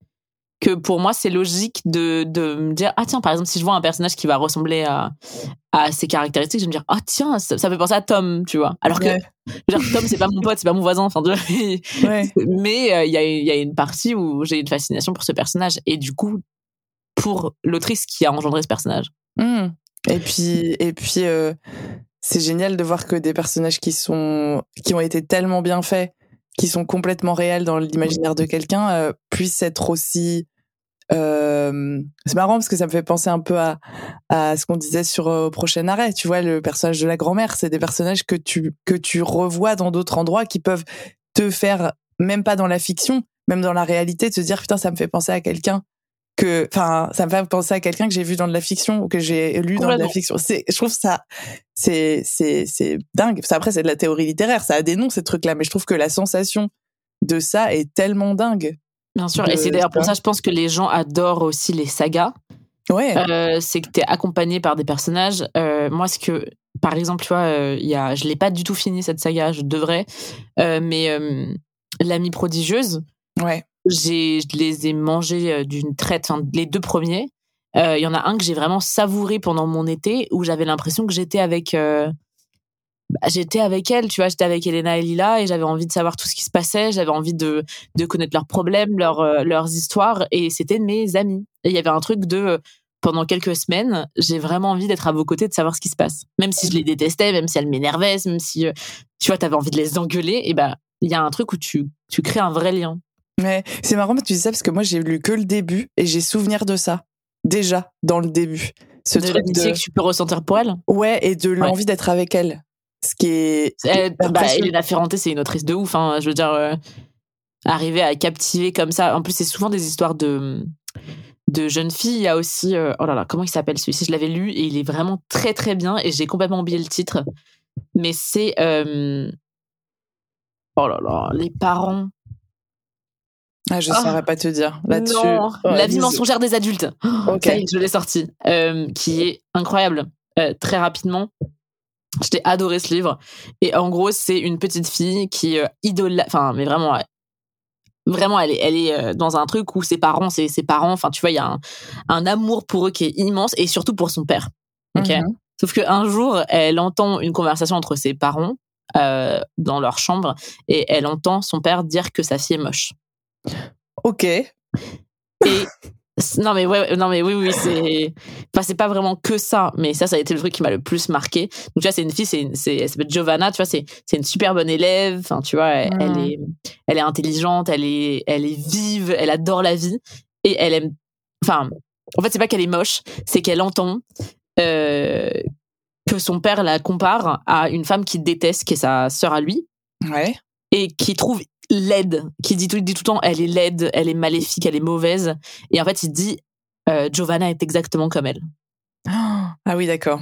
S1: que pour moi, c'est logique de, de me dire Ah, tiens, par exemple, si je vois un personnage qui va ressembler à, à ses caractéristiques, je vais me dire Ah, tiens, ça, ça fait penser à Tom, tu vois. Alors que,
S2: Ouais.
S1: dire, Tom, c'est pas mon pote, c'est pas mon voisin, enfin.
S2: Ouais.
S1: Mais euh, il y, a, y a une partie où j'ai une fascination pour ce personnage. Et du coup, pour l'autrice qui a engendré ce personnage.
S2: Hmm. Et puis, et puis, euh, c'est génial de voir que des personnages qui sont, qui ont été tellement bien faits, qui sont complètement réels dans l'imaginaire de quelqu'un, euh, puissent être aussi. euh, c'est marrant parce que ça me fait penser un peu à, à ce qu'on disait sur euh, prochain arrêt. Tu vois, le personnage de la grand-mère, c'est des personnages que tu que tu revois dans d'autres endroits qui peuvent te faire même pas dans la fiction, même dans la réalité, te dire putain, ça me fait penser à quelqu'un que, enfin, ça me fait penser à quelqu'un que j'ai vu dans de la fiction ou que j'ai lu dans de la fiction. C'est, je trouve ça, c'est, c'est, c'est dingue. Après, c'est de la théorie littéraire, ça a des noms ces trucs-là, mais je trouve que la sensation de ça est tellement dingue.
S1: Bien sûr.
S2: De-
S1: et c'est d'ailleurs pour
S2: ça.
S1: ça, je pense que les gens adorent aussi les sagas.
S2: Ouais.
S1: Euh, c'est que tu es accompagné par des personnages. Euh, moi, ce que, par exemple, tu vois, euh, y a, je l'ai pas du tout fini cette saga, je devrais, Euh, mais l'amie prodigieuse,
S2: ouais.
S1: J'ai, je les ai mangés euh, d'une traite. Enfin, les deux premiers, Euh, il y en a un que j'ai vraiment savouré pendant mon été, où j'avais l'impression que j'étais avec, euh, bah, j'étais avec elle, tu vois, j'étais avec Elena et Lila, et j'avais envie de savoir tout ce qui se passait, j'avais envie de, de connaître leurs problèmes, leurs, euh, leurs histoires, et c'était mes amis. Et il y avait un truc de, pendant quelques semaines, j'ai vraiment envie d'être à vos côtés, de savoir ce qui se passe. Même si je les détestais, même si elles m'énervaient, même si, tu vois, t'avais envie de les engueuler, et ben, il y a un truc où tu, tu crées un vrai lien.
S2: Ouais. C'est marrant que tu dis ça parce que moi, j'ai lu que le début et j'ai souvenir de ça. Déjà, dans le début. Ce
S1: de
S2: truc
S1: l'amitié
S2: de,
S1: que tu peux ressentir pour elle?
S2: ouais, et de l'envie d'être avec elle. Ce qui est.
S1: Elle, bah, Elena Ferrante, c'est une autrice de ouf. Hein, je veux dire, euh, arriver à captiver comme ça. En plus, c'est souvent des histoires de de jeunes filles. Il y a aussi, euh, oh là là, comment il s'appelle celui-ci? Je l'avais lu et il est vraiment très très bien et j'ai complètement oublié le titre. Mais c'est, euh, oh là là, les parents.
S2: Ah, je ne saurais pas te dire là-dessus.
S1: la vie mensongère des adultes. Ok, je l'ai sorti, euh, qui est incroyable. très rapidement, j'ai adoré ce livre. Et en gros, c'est une petite fille qui idole, enfin, mais vraiment vraiment elle est, elle est euh, dans un truc où ses parents ses parents enfin tu vois il y a un, un, amour pour eux qui est immense et surtout pour son père ok mhm. sauf que un jour elle entend une conversation entre ses parents euh, dans leur chambre et elle entend son père dire que sa fille est moche
S2: ok. Et
S1: non mais ouais, non mais oui oui c'est enfin c'est pas vraiment que ça mais ça ça a été le truc qui m'a le plus marqué. Donc tu vois c'est une fille c'est c'est elle s'appelle Giovanna tu vois c'est c'est une super bonne élève enfin tu vois elle, elle, est elle est intelligente elle est elle est vive elle adore la vie et elle aime enfin en fait c'est pas qu'elle est moche c'est qu'elle entend euh, que son père la compare à une femme qui déteste qui est sa sœur à lui
S2: ouais.
S1: et qui trouve laide, qui dit tout, dit tout le temps elle est laide, elle est maléfique, elle est mauvaise. Et en fait, il dit euh, Giovanna est exactement comme elle.
S2: Ah oui, d'accord.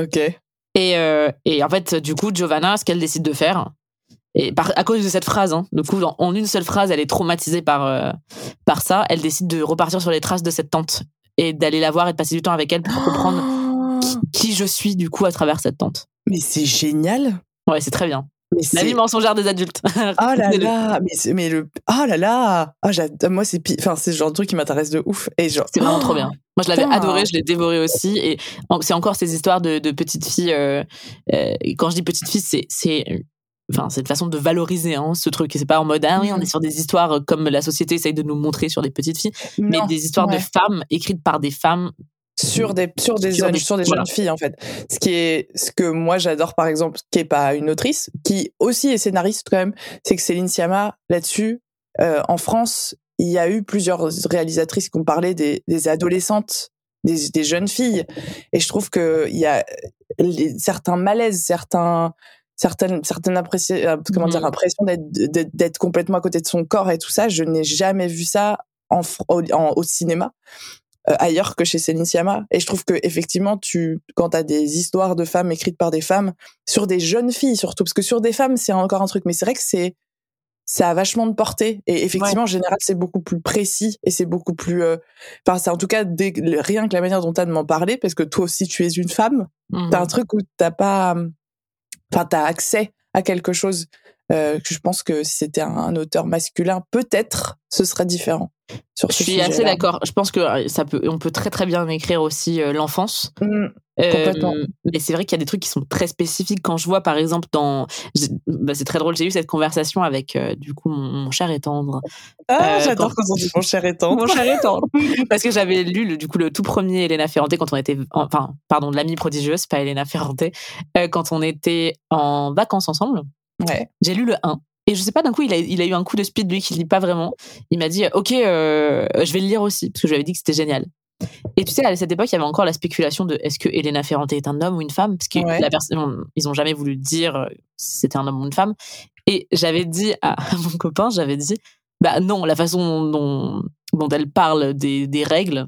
S2: Ok.
S1: Et, euh, et en fait, du coup, Giovanna, ce qu'elle décide de faire, et par, à cause de cette phrase, hein, du coup, en, une seule phrase, elle est traumatisée par, euh, par ça, elle décide de repartir sur les traces de cette tante et d'aller la voir et de passer du temps avec elle pour comprendre qui, qui je suis, du coup, à travers cette tante.
S2: Mais c'est génial.
S1: Ouais, c'est très bien. Mais la vie mensongère des adultes.
S2: Oh là là, mais, mais le, oh là là, oh, moi c'est, enfin c'est le genre de truc qui m'intéresse de ouf et genre.
S1: C'est vraiment trop bien. Moi je l'avais adoré, je l'ai dévoré aussi et c'est encore ces histoires de, de petites filles. Euh, euh, quand je dis petites filles, c'est c'est enfin c'est une façon de valoriser hein, ce truc et c'est pas en mode ah oui on est mmh. sur des histoires comme la société essaye de nous montrer sur des petites filles mais des histoires de femmes écrites par des femmes
S2: sur des sur des jeunes sur des jeunes filles en fait. Ce qui est ce que moi j'adore par exemple qui est pas une autrice qui aussi est scénariste quand même c'est que Céline Sciamma là-dessus euh, en France il y a eu plusieurs réalisatrices qui ont parlé des, des adolescentes des, des, jeunes filles. Et je trouve que il y a certains malaises certains certaines certaines euh, comment dire mmh. impression d'être d'être complètement à côté de son corps et tout ça je n'ai jamais vu ça en, au cinéma ailleurs que chez Céline Sciamma. Et je trouve que effectivement, tu, quand t'as des histoires de femmes écrites par des femmes, sur des jeunes filles surtout, parce que sur des femmes, c'est encore un truc, mais c'est vrai que c'est, ça a vachement de portée. Et effectivement, en général, c'est beaucoup plus précis et c'est beaucoup plus, euh, enfin, c'est en tout cas rien que la manière dont t'as de m'en parler, parce que toi aussi, tu es une femme. Mmh t'as un truc où t'as pas, enfin, t'as accès à quelque chose euh, je pense que si c'était un, auteur masculin, peut-être ce serait différent.
S1: Sur je suis assez d'accord. Je pense que euh, ça peut, on peut très très bien écrire aussi euh, l'enfance. Mmh, complètement. mais c'est vrai qu'il y a des trucs qui sont très spécifiques. Quand je vois par exemple dans, bah, c'est très drôle. J'ai eu cette conversation avec du coup mon, cher et tendre.
S2: Ah, j'adore quand... on dit mon cher et tendre.
S1: mon cher et tendre. Parce que j'avais lu le, du coup le tout premier Elena Ferrante quand on était, enfin pardon, de l'amie prodigieuse, pas Elena Ferrante, quand on était en vacances ensemble.
S2: Ouais.
S1: J'ai lu le 1. Et je sais pas, d'un coup, il a, il a eu un coup de speed, lui, qui lit pas vraiment. Il m'a dit, OK, euh, je vais le lire aussi, parce que je lui avais dit que c'était génial. Et tu sais, à cette époque, il y avait encore la spéculation de est-ce que Elena Ferrante est un homme ou une femme? Parce que la personne, ils ont jamais voulu dire euh, si c'était un homme ou une femme. Et j'avais dit à, mon copain, j'avais dit, bah non, la façon dont, dont elle parle des, des règles,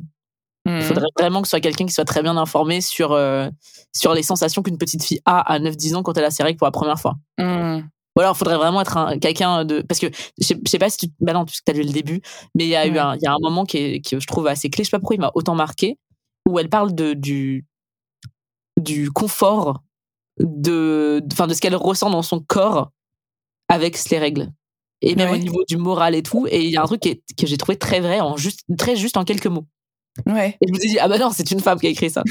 S1: il mmh. faudrait vraiment que ce soit quelqu'un qui soit très bien informé sur, euh, sur les sensations qu'une petite fille a à 9-10 ans quand elle a ses règles pour la première fois.
S2: Mmh.
S1: Ou alors, il faudrait vraiment être quelqu'un de. Parce que je sais, sais pas si tu. Bah non, puisque tu as lu le début, mais il y a eu un, y a un moment qui, est, qui je trouve assez clé, je sais pas pourquoi il m'a autant marqué, où elle parle de, du, du confort de, enfin, de ce qu'elle ressent dans son corps avec les règles. Et même au niveau du moral et tout. Et il y a un truc que j'ai trouvé très vrai, en juste, très juste en quelques mots.
S2: Ouais.
S1: Et je me suis dit, ah bah non, c'est une femme qui a écrit ça.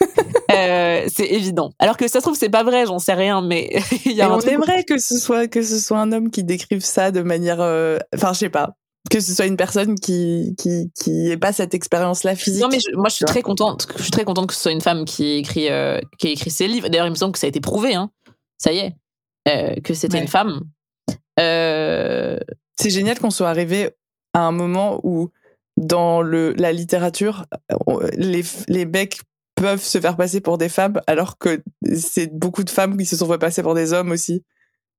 S1: euh, c'est évident. Alors que ça se trouve, c'est pas vrai, j'en sais rien, mais il y a
S2: on aimerait que ce soit que ce soit un homme qui décrive ça de manière, euh, enfin, je sais pas, que ce soit une personne qui qui qui ait pas cette expérience-là physique.
S1: Non, mais moi, je suis très contente. Je suis très contente que ce soit une femme qui écrit euh, qui écrit ses livres. D'ailleurs, il me semble que ça a été prouvé, hein. Ça y est, euh, que c'était une femme.
S2: C'est génial qu'on soit arrivé à un moment où dans le, la littérature, les, les mecs peuvent se faire passer pour des femmes, alors que c'est beaucoup de femmes qui se sont fait passer pour des hommes aussi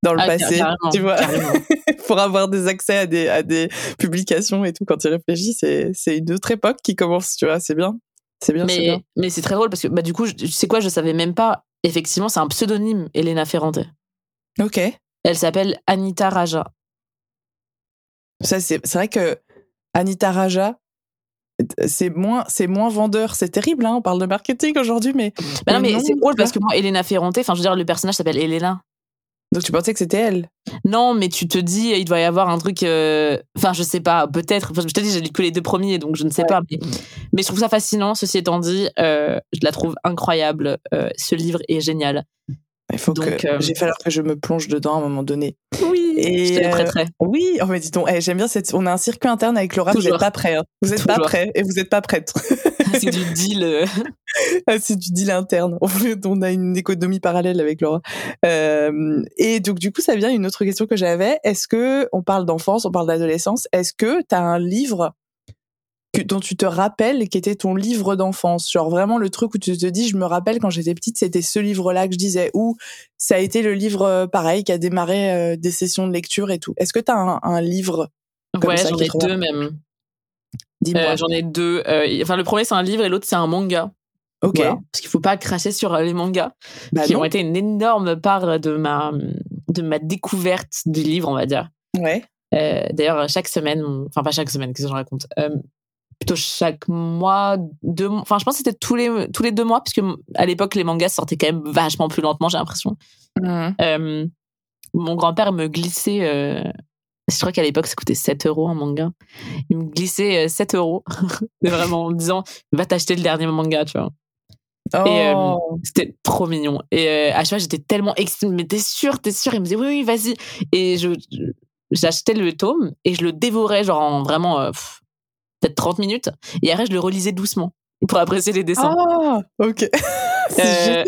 S2: dans le
S1: Ah,
S2: passé, tu vois, pour avoir des accès à des, à des publications et tout. Quand tu réfléchis, c'est, c'est une autre époque qui commence, tu vois, c'est bien. C'est bien, c'est bien.
S1: Mais, mais c'est très drôle parce que bah, du coup, je- tu sais quoi, je savais même pas. Effectivement, c'est un pseudonyme, Elena Ferrante.
S2: Ok.
S1: Elle s'appelle Anita Raja.
S2: Ça, c'est, c'est vrai que Anita Raja, c'est moins, c'est moins vendeur. C'est terrible, hein. On parle de marketing aujourd'hui, mais.
S1: Bah non, mais c'est drôle parce que moi, Elena Ferrante, enfin, je veux dire, le personnage s'appelle Elena.
S2: Donc tu pensais que c'était elle?
S1: Non, mais tu te dis, il doit y avoir un truc. euh, Enfin, je sais pas, peut-être. Je te dis, j'ai lu que les deux premiers, donc je ne sais
S2: Ouais.
S1: pas. Mais, mais je trouve ça fascinant. Ceci étant dit, euh, je la trouve incroyable. Euh, ce livre est génial.
S2: Il faut
S1: Donc,
S2: que.
S1: euh,
S2: J'ai falloir que je me plonge dedans à un moment donné.
S1: Oui.
S2: Et,
S1: je te le
S2: euh,
S1: prêterai.
S2: Oui, oh, mais dis donc, eh, j'aime bien cette. On a un circuit interne avec Laura. Vous
S1: Toujours.
S2: n'êtes pas prêts. hein. Vous n'êtes pas prêts et vous n'êtes pas prêtes.
S1: c'est du deal. euh.
S2: Ah, c'est du deal interne. En fait, on a une économie parallèle avec Laura. Euh, et donc, du coup, ça vient une autre question que j'avais. Est-ce que, on parle d'enfance, on parle d'adolescence, est-ce que tu as un livre que, dont tu te rappelles qui était ton livre d'enfance Genre vraiment le truc où tu te dis, je me rappelle quand j'étais petite, c'était ce livre-là que je disais. Ou ça a été le livre, euh, pareil, qui a démarré euh, des sessions de lecture et tout. Est-ce que tu as un, un livre Comme
S1: Ouais,
S2: ça,
S1: j'en ai deux même.
S2: Dis-moi.
S1: Euh, j'en ai deux. Euh, Enfin, le premier, c'est un livre et l'autre, c'est un manga.
S2: ok.
S1: Voilà. Parce qu'il faut pas cracher sur euh, les mangas,
S2: Bah
S1: qui
S2: non.
S1: ont été une énorme part de ma, de ma découverte du livre, on va dire.
S2: Ouais.
S1: Euh, D'ailleurs, chaque semaine, enfin pas chaque semaine, qu'est-ce que je raconte? Euh, Plutôt chaque mois, deux mois. Enfin, je pense que c'était tous les, tous les deux mois, puisque à l'époque, les mangas sortaient quand même vachement plus lentement, j'ai l'impression.
S2: Mhm.
S1: Euh, mon grand-père me glissait. euh, je crois qu'à l'époque, ça coûtait 7 euros un manga. Il me glissait euh, 7 euros. Mais vraiment, en me disant, va t'acheter le dernier manga, tu vois. Et, euh,
S2: Oh.
S1: C'était trop mignon. Et euh, à chaque fois, j'étais tellement excitée. Mais t'es sûr, t'es sûr? Il me disait, oui, oui, vas-y. Et je, je- j'achetais le tome et je le dévorais, genre en vraiment, euh, pff, peut-être 30 minutes. Et après, je le relisais doucement pour apprécier les dessins.
S2: Ah, ok.
S1: Euh,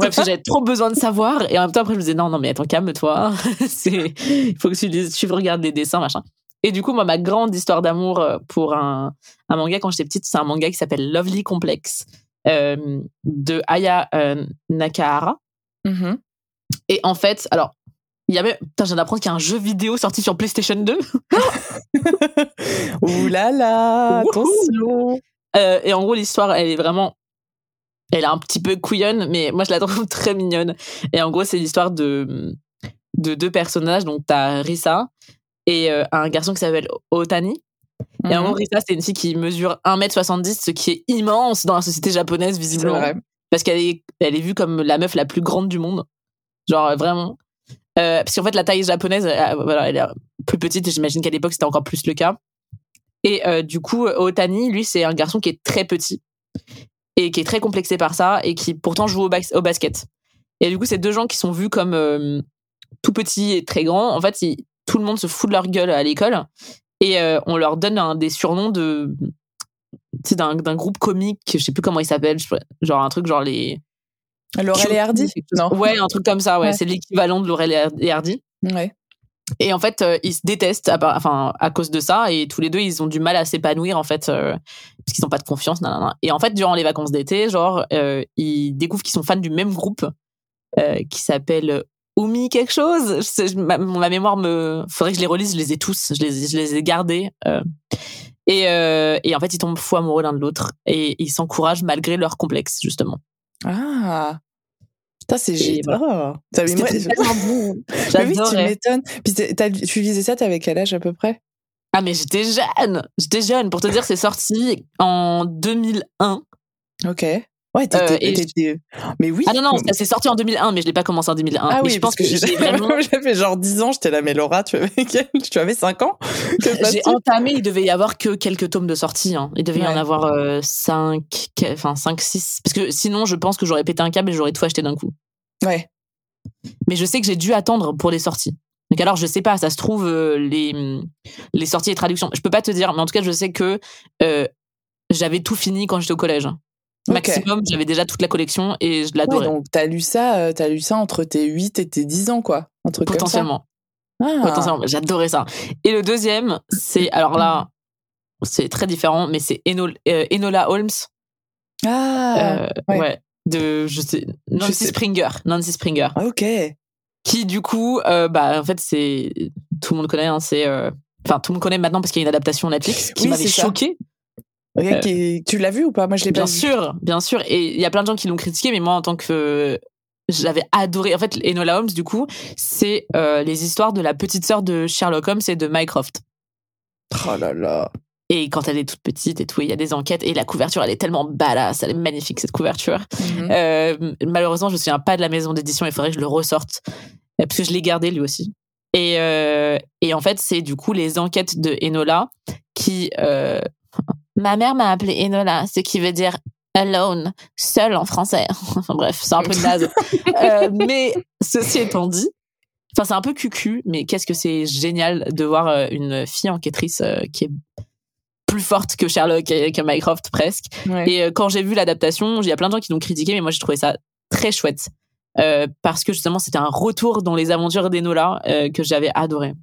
S1: Ouais, j'avais trop besoin de savoir. Et en même temps, après, je me disais, non, non, mais attends, calme-toi. c'est, il faut que tu, lises- tu regardes les dessins, machin. Et du coup, moi, ma grande histoire d'amour euh, pour un, un manga quand j'étais petite, c'est un manga qui s'appelle Lovely Complex euh, de Aya euh, Nakahara.
S2: Mhm.
S1: Et en fait, alors, il y avait, putain, viens d'apprendre qu'il y a un jeu vidéo sorti sur PlayStation 2.
S2: Ouh là là, attention.
S1: Euh, et en gros, l'histoire, elle est vraiment. Elle est un petit peu couillonne, mais moi, je la trouve très mignonne. Et en gros, c'est l'histoire de, de deux personnages. Donc, t'as Risa et euh, un garçon qui s'appelle Otani. Et en
S2: Mhm.
S1: gros, Risa, c'est une fille qui mesure 1m70, ce qui est immense dans la société japonaise, visiblement.
S2: vrai.
S1: Parce qu'elle est, elle est vue comme la meuf la plus grande du monde. Genre, vraiment. Euh, parce qu'en fait, la taille japonaise, euh, voilà, elle est plus petite et j'imagine qu'à l'époque, c'était encore plus le cas. Et euh, du coup, Otani, lui, c'est un garçon qui est très petit et qui est très complexé par ça et qui pourtant joue au, bas- au basket. Et du coup, ces deux gens qui sont vus comme euh, tout petits et très grands, en fait, tout le monde se fout de leur gueule à l'école et euh, on leur donne des surnoms de d'un groupe comique, je sais plus comment il s'appelle, genre un truc genre les
S2: Laurel et Hardy? Non.
S1: Ouais, un truc comme ça, ouais.
S2: Ouais.
S1: C'est l'équivalent de Laurel et Hardy.
S2: Ouais.
S1: Et en fait, euh, ils se détestent à, enfin, à cause de ça. Et tous les deux, ils ont du mal à s'épanouir, en fait, euh, parce qu'ils n'ont pas de confiance. Et en fait, durant les vacances d'été, genre, euh, ils découvrent qu'ils sont fans du même groupe qui s'appelle Oumi quelque chose. Je ma, ma mémoire me... Faudrait que je les relise, je les ai tous. Je les, je les ai gardés. et, et en fait, ils tombent fou amoureux l'un de l'autre. Et ils s'encouragent malgré leur complexe, justement.
S2: Ah. Putain, c'est génial. Oui, tu m'étonnes. Puis tu lisais ça, t'avais quel âge à peu près?
S1: Ah mais j'étais jeune, j'étais jeune. Pour te dire, c'est sorti en 2001.
S2: Ok. Ouais, t'étais.
S1: Euh,
S2: t'étais- Mais oui.
S1: Ah non non, c'est sorti en 2001, mais je l'ai pas commencé en 2001.
S2: Ah
S1: mais
S2: oui,
S1: je pense
S2: parce que,
S1: que j'ai vraiment,
S2: j'avais genre 10 ans, j'étais là, mais Laura, tu avais, tu avais 5 ans
S1: j'ai entamé. Il devait y avoir que quelques tomes de sortie. Hein. Il devait y en avoir 5, enfin 5, 6. Parce que sinon, je pense que j'aurais pété un câble et j'aurais tout acheté d'un coup.
S2: Ouais.
S1: Mais je sais que j'ai dû attendre pour les sorties. Donc alors, je sais pas, ça se trouve, euh, les, les sorties et traductions. Je peux pas te dire, mais en tout cas, je sais que euh, j'avais tout fini quand j'étais au collège. Maximum, j'avais déjà toute la collection et je
S2: Ouais,
S1: l'adorais.
S2: donc t'as lu ça, euh, t'as lu ça entre tes 8 et tes 10 ans, quoi. Un truc comme ça.
S1: potentiellement.
S2: Ah.
S1: Potentiellement. J'adorais ça. Et le deuxième, c'est, alors là, c'est très différent, mais c'est euh, Enola Holmes.
S2: Ah,
S1: ouais. ouais. De, je sais, Nancy
S2: sais.
S1: Springer. Nancy Springer.
S2: Ah, ok.
S1: Qui, du coup, euh, bah, en fait, c'est, tout le monde connaît, hein, c'est, euh, enfin, tout le monde connaît maintenant parce qu'il y a une adaptation Netflix qui
S2: Oui,
S1: m'avait choqué. Euh,
S2: qui- Tu l'as vu ou pas? Moi, je l'ai pas
S1: Bien
S2: vu.
S1: sûr, bien sûr. Et il y a plein de gens qui l'ont critiqué, mais moi, en tant que j'avais adoré. En fait, Enola Holmes, du coup, c'est euh, les histoires de la petite sœur de Sherlock Holmes et de Mycroft.
S2: Oh là là.
S1: Et quand elle est toute petite et tout, il y a des enquêtes et la couverture, elle est tellement badass, elle est magnifique cette couverture.
S2: Mhm.
S1: Euh, malheureusement, je me souviens pas de la maison d'édition. Il faudrait que je le ressorte parce que je l'ai gardé lui aussi. Et, euh, et en fait, c'est du coup les enquêtes de Enola qui. Ma mère m'a appelé Enola, ce qui veut dire alone, seul en français. enfin bref, c'est un peu naze. Euh, mais ceci étant dit, enfin c'est un peu cucu, mais qu'est-ce que c'est génial de voir euh, une fille enquêtrice euh, qui est plus forte que Sherlock et que Mycroft presque.
S2: Ouais.
S1: Et quand j'ai vu l'adaptation, il y a plein de gens qui l'ont critiqué, mais moi j'ai trouvé ça très chouette. Euh, parce que justement, c'était un retour dans les aventures d'Enola euh, que j'avais adoré.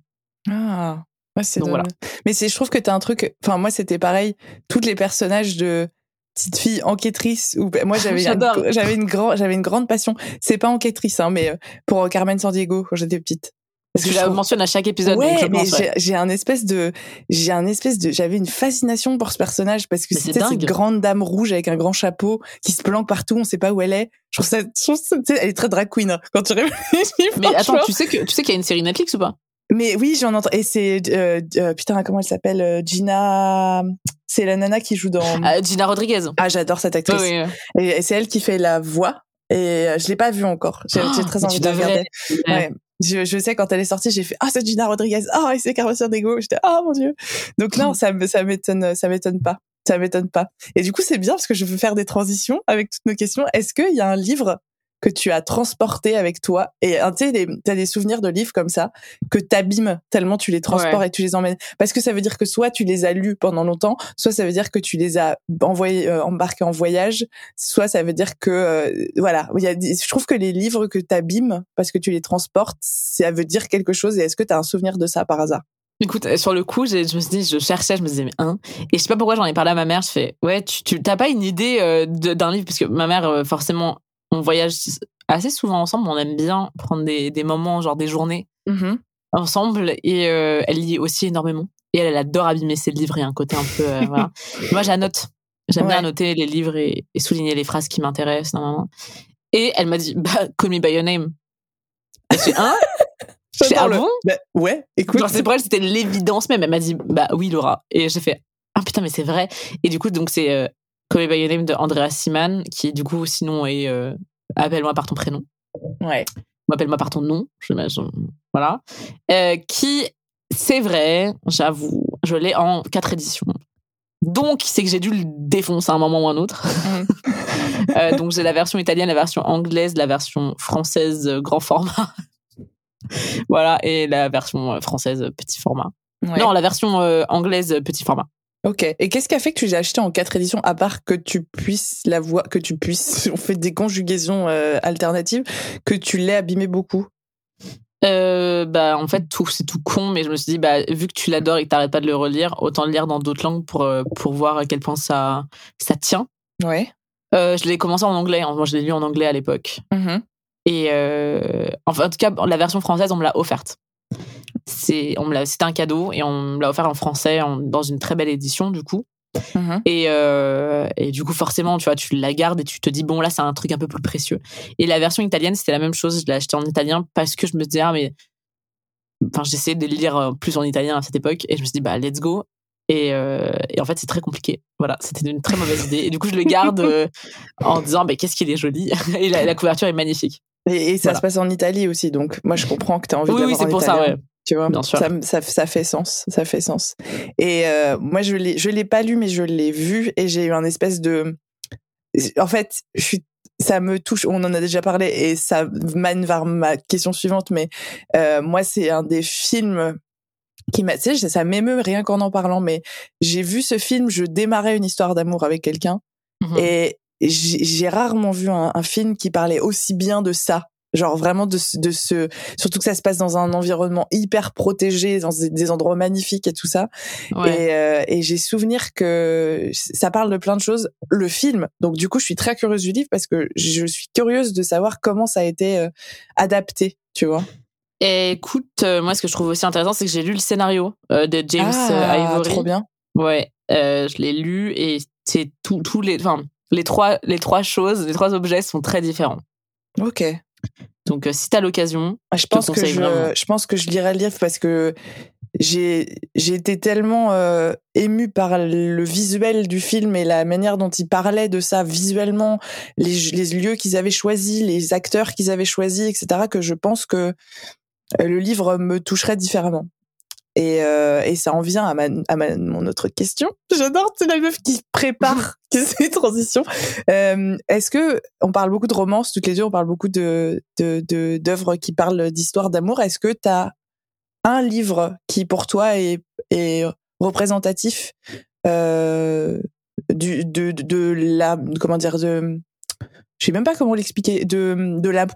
S2: Ah, ouais, c'est
S1: voilà.
S2: Mais c'est, je trouve que t'as un truc. Enfin, moi, c'était pareil. Toutes les personnages de petite fille enquêtrice. Ou moi, j'avais, j'avais une grande, j'avais une grande passion. C'est pas enquêtrice, hein, mais euh, pour Carmen Sandiego quand j'étais petite.
S1: Parce que
S2: je
S1: la
S2: trouve-
S1: mentionne à chaque épisode.
S2: ouais, mais
S1: ouais.
S2: j'ai, un espèce de, j'ai un espèce de, j'avais une fascination pour ce personnage parce que c'était cette grande dame rouge avec un grand chapeau qui se planque partout, on sait pas où elle est. Je trouve ça, je trouve ça- tu elle est très drag queen hein, quand tu réfléchis.
S1: Mais attends, tu sais que tu sais qu'il y a une série Netflix ou pas?
S2: Mais oui, j'en entends. Et c'est euh, euh, putain, comment elle s'appelle euh, Gina. C'est la nana qui joue dans.
S1: Euh, Gina Rodriguez.
S2: Ah, j'adore cette
S1: Oui,
S2: actrice.
S1: oui.
S2: Et, et c'est elle qui fait la voix. Et euh, je l'ai pas vue encore. J'ai j'ai très envie
S1: tu
S2: de regarder. Ouais. Je, je sais quand elle est sortie, j'ai fait ah c'est Gina Rodriguez, ah et c'est Sandiego. J'étais ah mon dieu. Donc non, ça ça m'étonne ça m'étonne pas. Ça m'étonne pas. Et du coup, c'est bien parce que je veux faire des transitions avec toutes nos questions. Est-ce qu'il y a un livre que tu as transporté avec toi et hein, tu sais des- t'as des souvenirs de livres comme ça que t'abîmes tellement tu les transportes
S1: Ouais.
S2: et tu les emmènes parce que ça veut dire que soit tu les as lus pendant longtemps soit ça veut dire que tu les as envoyés euh, embarqués en voyage soit ça veut dire que euh, voilà y a je trouve que les livres que t'abîmes parce que tu les transportes ça veut dire quelque chose et est-ce que t'as un souvenir de ça par hasard?
S1: Écoute, euh, sur le coup, je me suis dit, je cherchais, je me disais, mais un. Et je sais pas pourquoi j'en ai parlé à ma mère. Je fais, ouais, tu, tu t'as pas une idée euh, d'un livre? Parce que ma mère, euh, forcément, on voyage assez souvent ensemble. On aime bien prendre des, des moments, genre des journées ensemble. Et euh, elle lit aussi énormément. Et elle, elle adore abîmer ses livres et un côté un peu, euh, voilà. Moi, j'annote. J'aime bien annoter les livres et, et souligner les phrases qui m'intéressent. nan. Et elle m'a dit, bah, call me by your name. Je fais,
S2: J'adore
S1: ah
S2: le-
S1: bon?
S2: Bah, ouais écoute
S1: Genre, c'est pour elle, c'était l'évidence même. Elle m'a dit, bah oui, Laura. Et j'ai fait, ah putain, mais c'est vrai. Et du coup, donc, c'est euh, Call Me By Your Name de Andrea Siman, qui, du coup, sinon est euh, Appelle-moi par ton prénom.
S2: ouais
S1: Ou Appelle-moi par ton nom. Je, je- voilà. Euh, qui, c'est vrai, j'avoue, je l'ai en quatre éditions. Donc, c'est que j'ai dû le défoncer à un moment ou un autre. Euh, donc, j'ai la version italienne, la version anglaise, la version française euh, grand format. voilà. Et la version française petit format.
S2: Ouais.
S1: Non, la version euh, anglaise petit format.
S2: Ok. Et qu'est-ce qui a fait que tu l'as acheté en quatre éditions, à part que tu puisses la voir, que tu puisses, on fait des conjugaisons euh, alternatives, que tu l'aies abîmé beaucoup?
S1: Euh, bah en fait tout c'est tout con mais je me suis dit bah vu que tu l'adores et que t'arrêtes pas de le relire autant le lire dans d'autres langues pour euh, pour voir à quel point ça ça tient
S2: Ouais.
S1: euh, je l'ai commencé en anglais moi je l'ai lu en anglais à l'époque
S2: Mhm.
S1: et enfin en tout cas la version française on me l'a offerte c'est on me l'a c'était un cadeau et on me l'a offert en français en- dans une très belle édition du coup
S2: Mhm.
S1: Et, euh, et du coup, forcément, tu vois, tu la gardes et tu te dis, bon, là, c'est un truc un peu plus précieux. Et la version italienne, c'était la même chose. Je l'ai acheté en italien parce que je me disais, ah, mais. Enfin, j'essayais de lire euh, plus en italien à cette époque et je me suis dit, bah, let's go. Et, euh, et en fait, c'est très compliqué. Voilà, c'était une très mauvaise idée. Et du coup, je le garde euh, en disant, bah, qu'est-ce qu'il est joli. Et la, la couverture est magnifique.
S2: Et, et ça
S1: Voilà.
S2: se passe en Italie aussi, donc moi je comprends que tu as envie
S1: Oui, oui,
S2: d'avoir
S1: c'est
S2: en
S1: pour ça, ouais.
S2: Tu vois,
S1: Bien sûr.
S2: Ça, ça, ça fait sens, ça fait sens. Et euh, moi, je l'ai, je l'ai pas lu, mais je l'ai vu et j'ai eu un espèce de. En fait, je suis, ça me touche. On en a déjà parlé et ça mène vers ma question suivante. Mais euh, moi, c'est un des films qui m'a. Tu sais, ça m'émeut rien qu'en en parlant. Mais j'ai vu ce film. Je démarrais une histoire d'amour avec quelqu'un
S1: Mhm.
S2: et j'ai j'ai rarement vu un, un film qui parlait aussi bien de ça Genre vraiment de, de ce, surtout que ça se passe dans un environnement hyper protégé, dans des endroits magnifiques et tout ça. Ouais. Et, euh, et j'ai souvenir que ça parle de plein de choses. Le film, donc du coup, je suis très curieuse du livre parce que je suis curieuse de savoir comment ça a été euh, adapté, tu vois.
S1: Et écoute, euh, moi, ce que je trouve aussi intéressant, c'est que j'ai lu le scénario de James ah, Ivory.
S2: Trop bien.
S1: Ouais, je l'ai lu et c'est tous les, enfin, les trois, les trois choses, les trois objets sont très différents.
S2: Ok.
S1: Donc, euh, si t'as l'occasion,
S2: ah, je, pense que je, je pense que je lirai le livre parce que j'ai j'ai été tellement euh, émue par le visuel du film et la manière dont il parlait de ça visuellement, les, les lieux qu'ils avaient choisis, les acteurs qu'ils avaient choisis, etc. Que je pense que euh, le livre me toucherait différemment. Et, euh, et ça en vient à, ma, à ma, mon autre question. J'adore, c'est la meuf qui prépare ces transitions. Euh, Est-ce que on parle beaucoup de romances toutes les deux, on parle beaucoup de de d'œuvres qui parlent d'histoire d'amour. Est-ce que tu as un livre qui pour toi est, est représentatif euh, du de, de la comment dire de je sais même pas comment l'expliquer de de la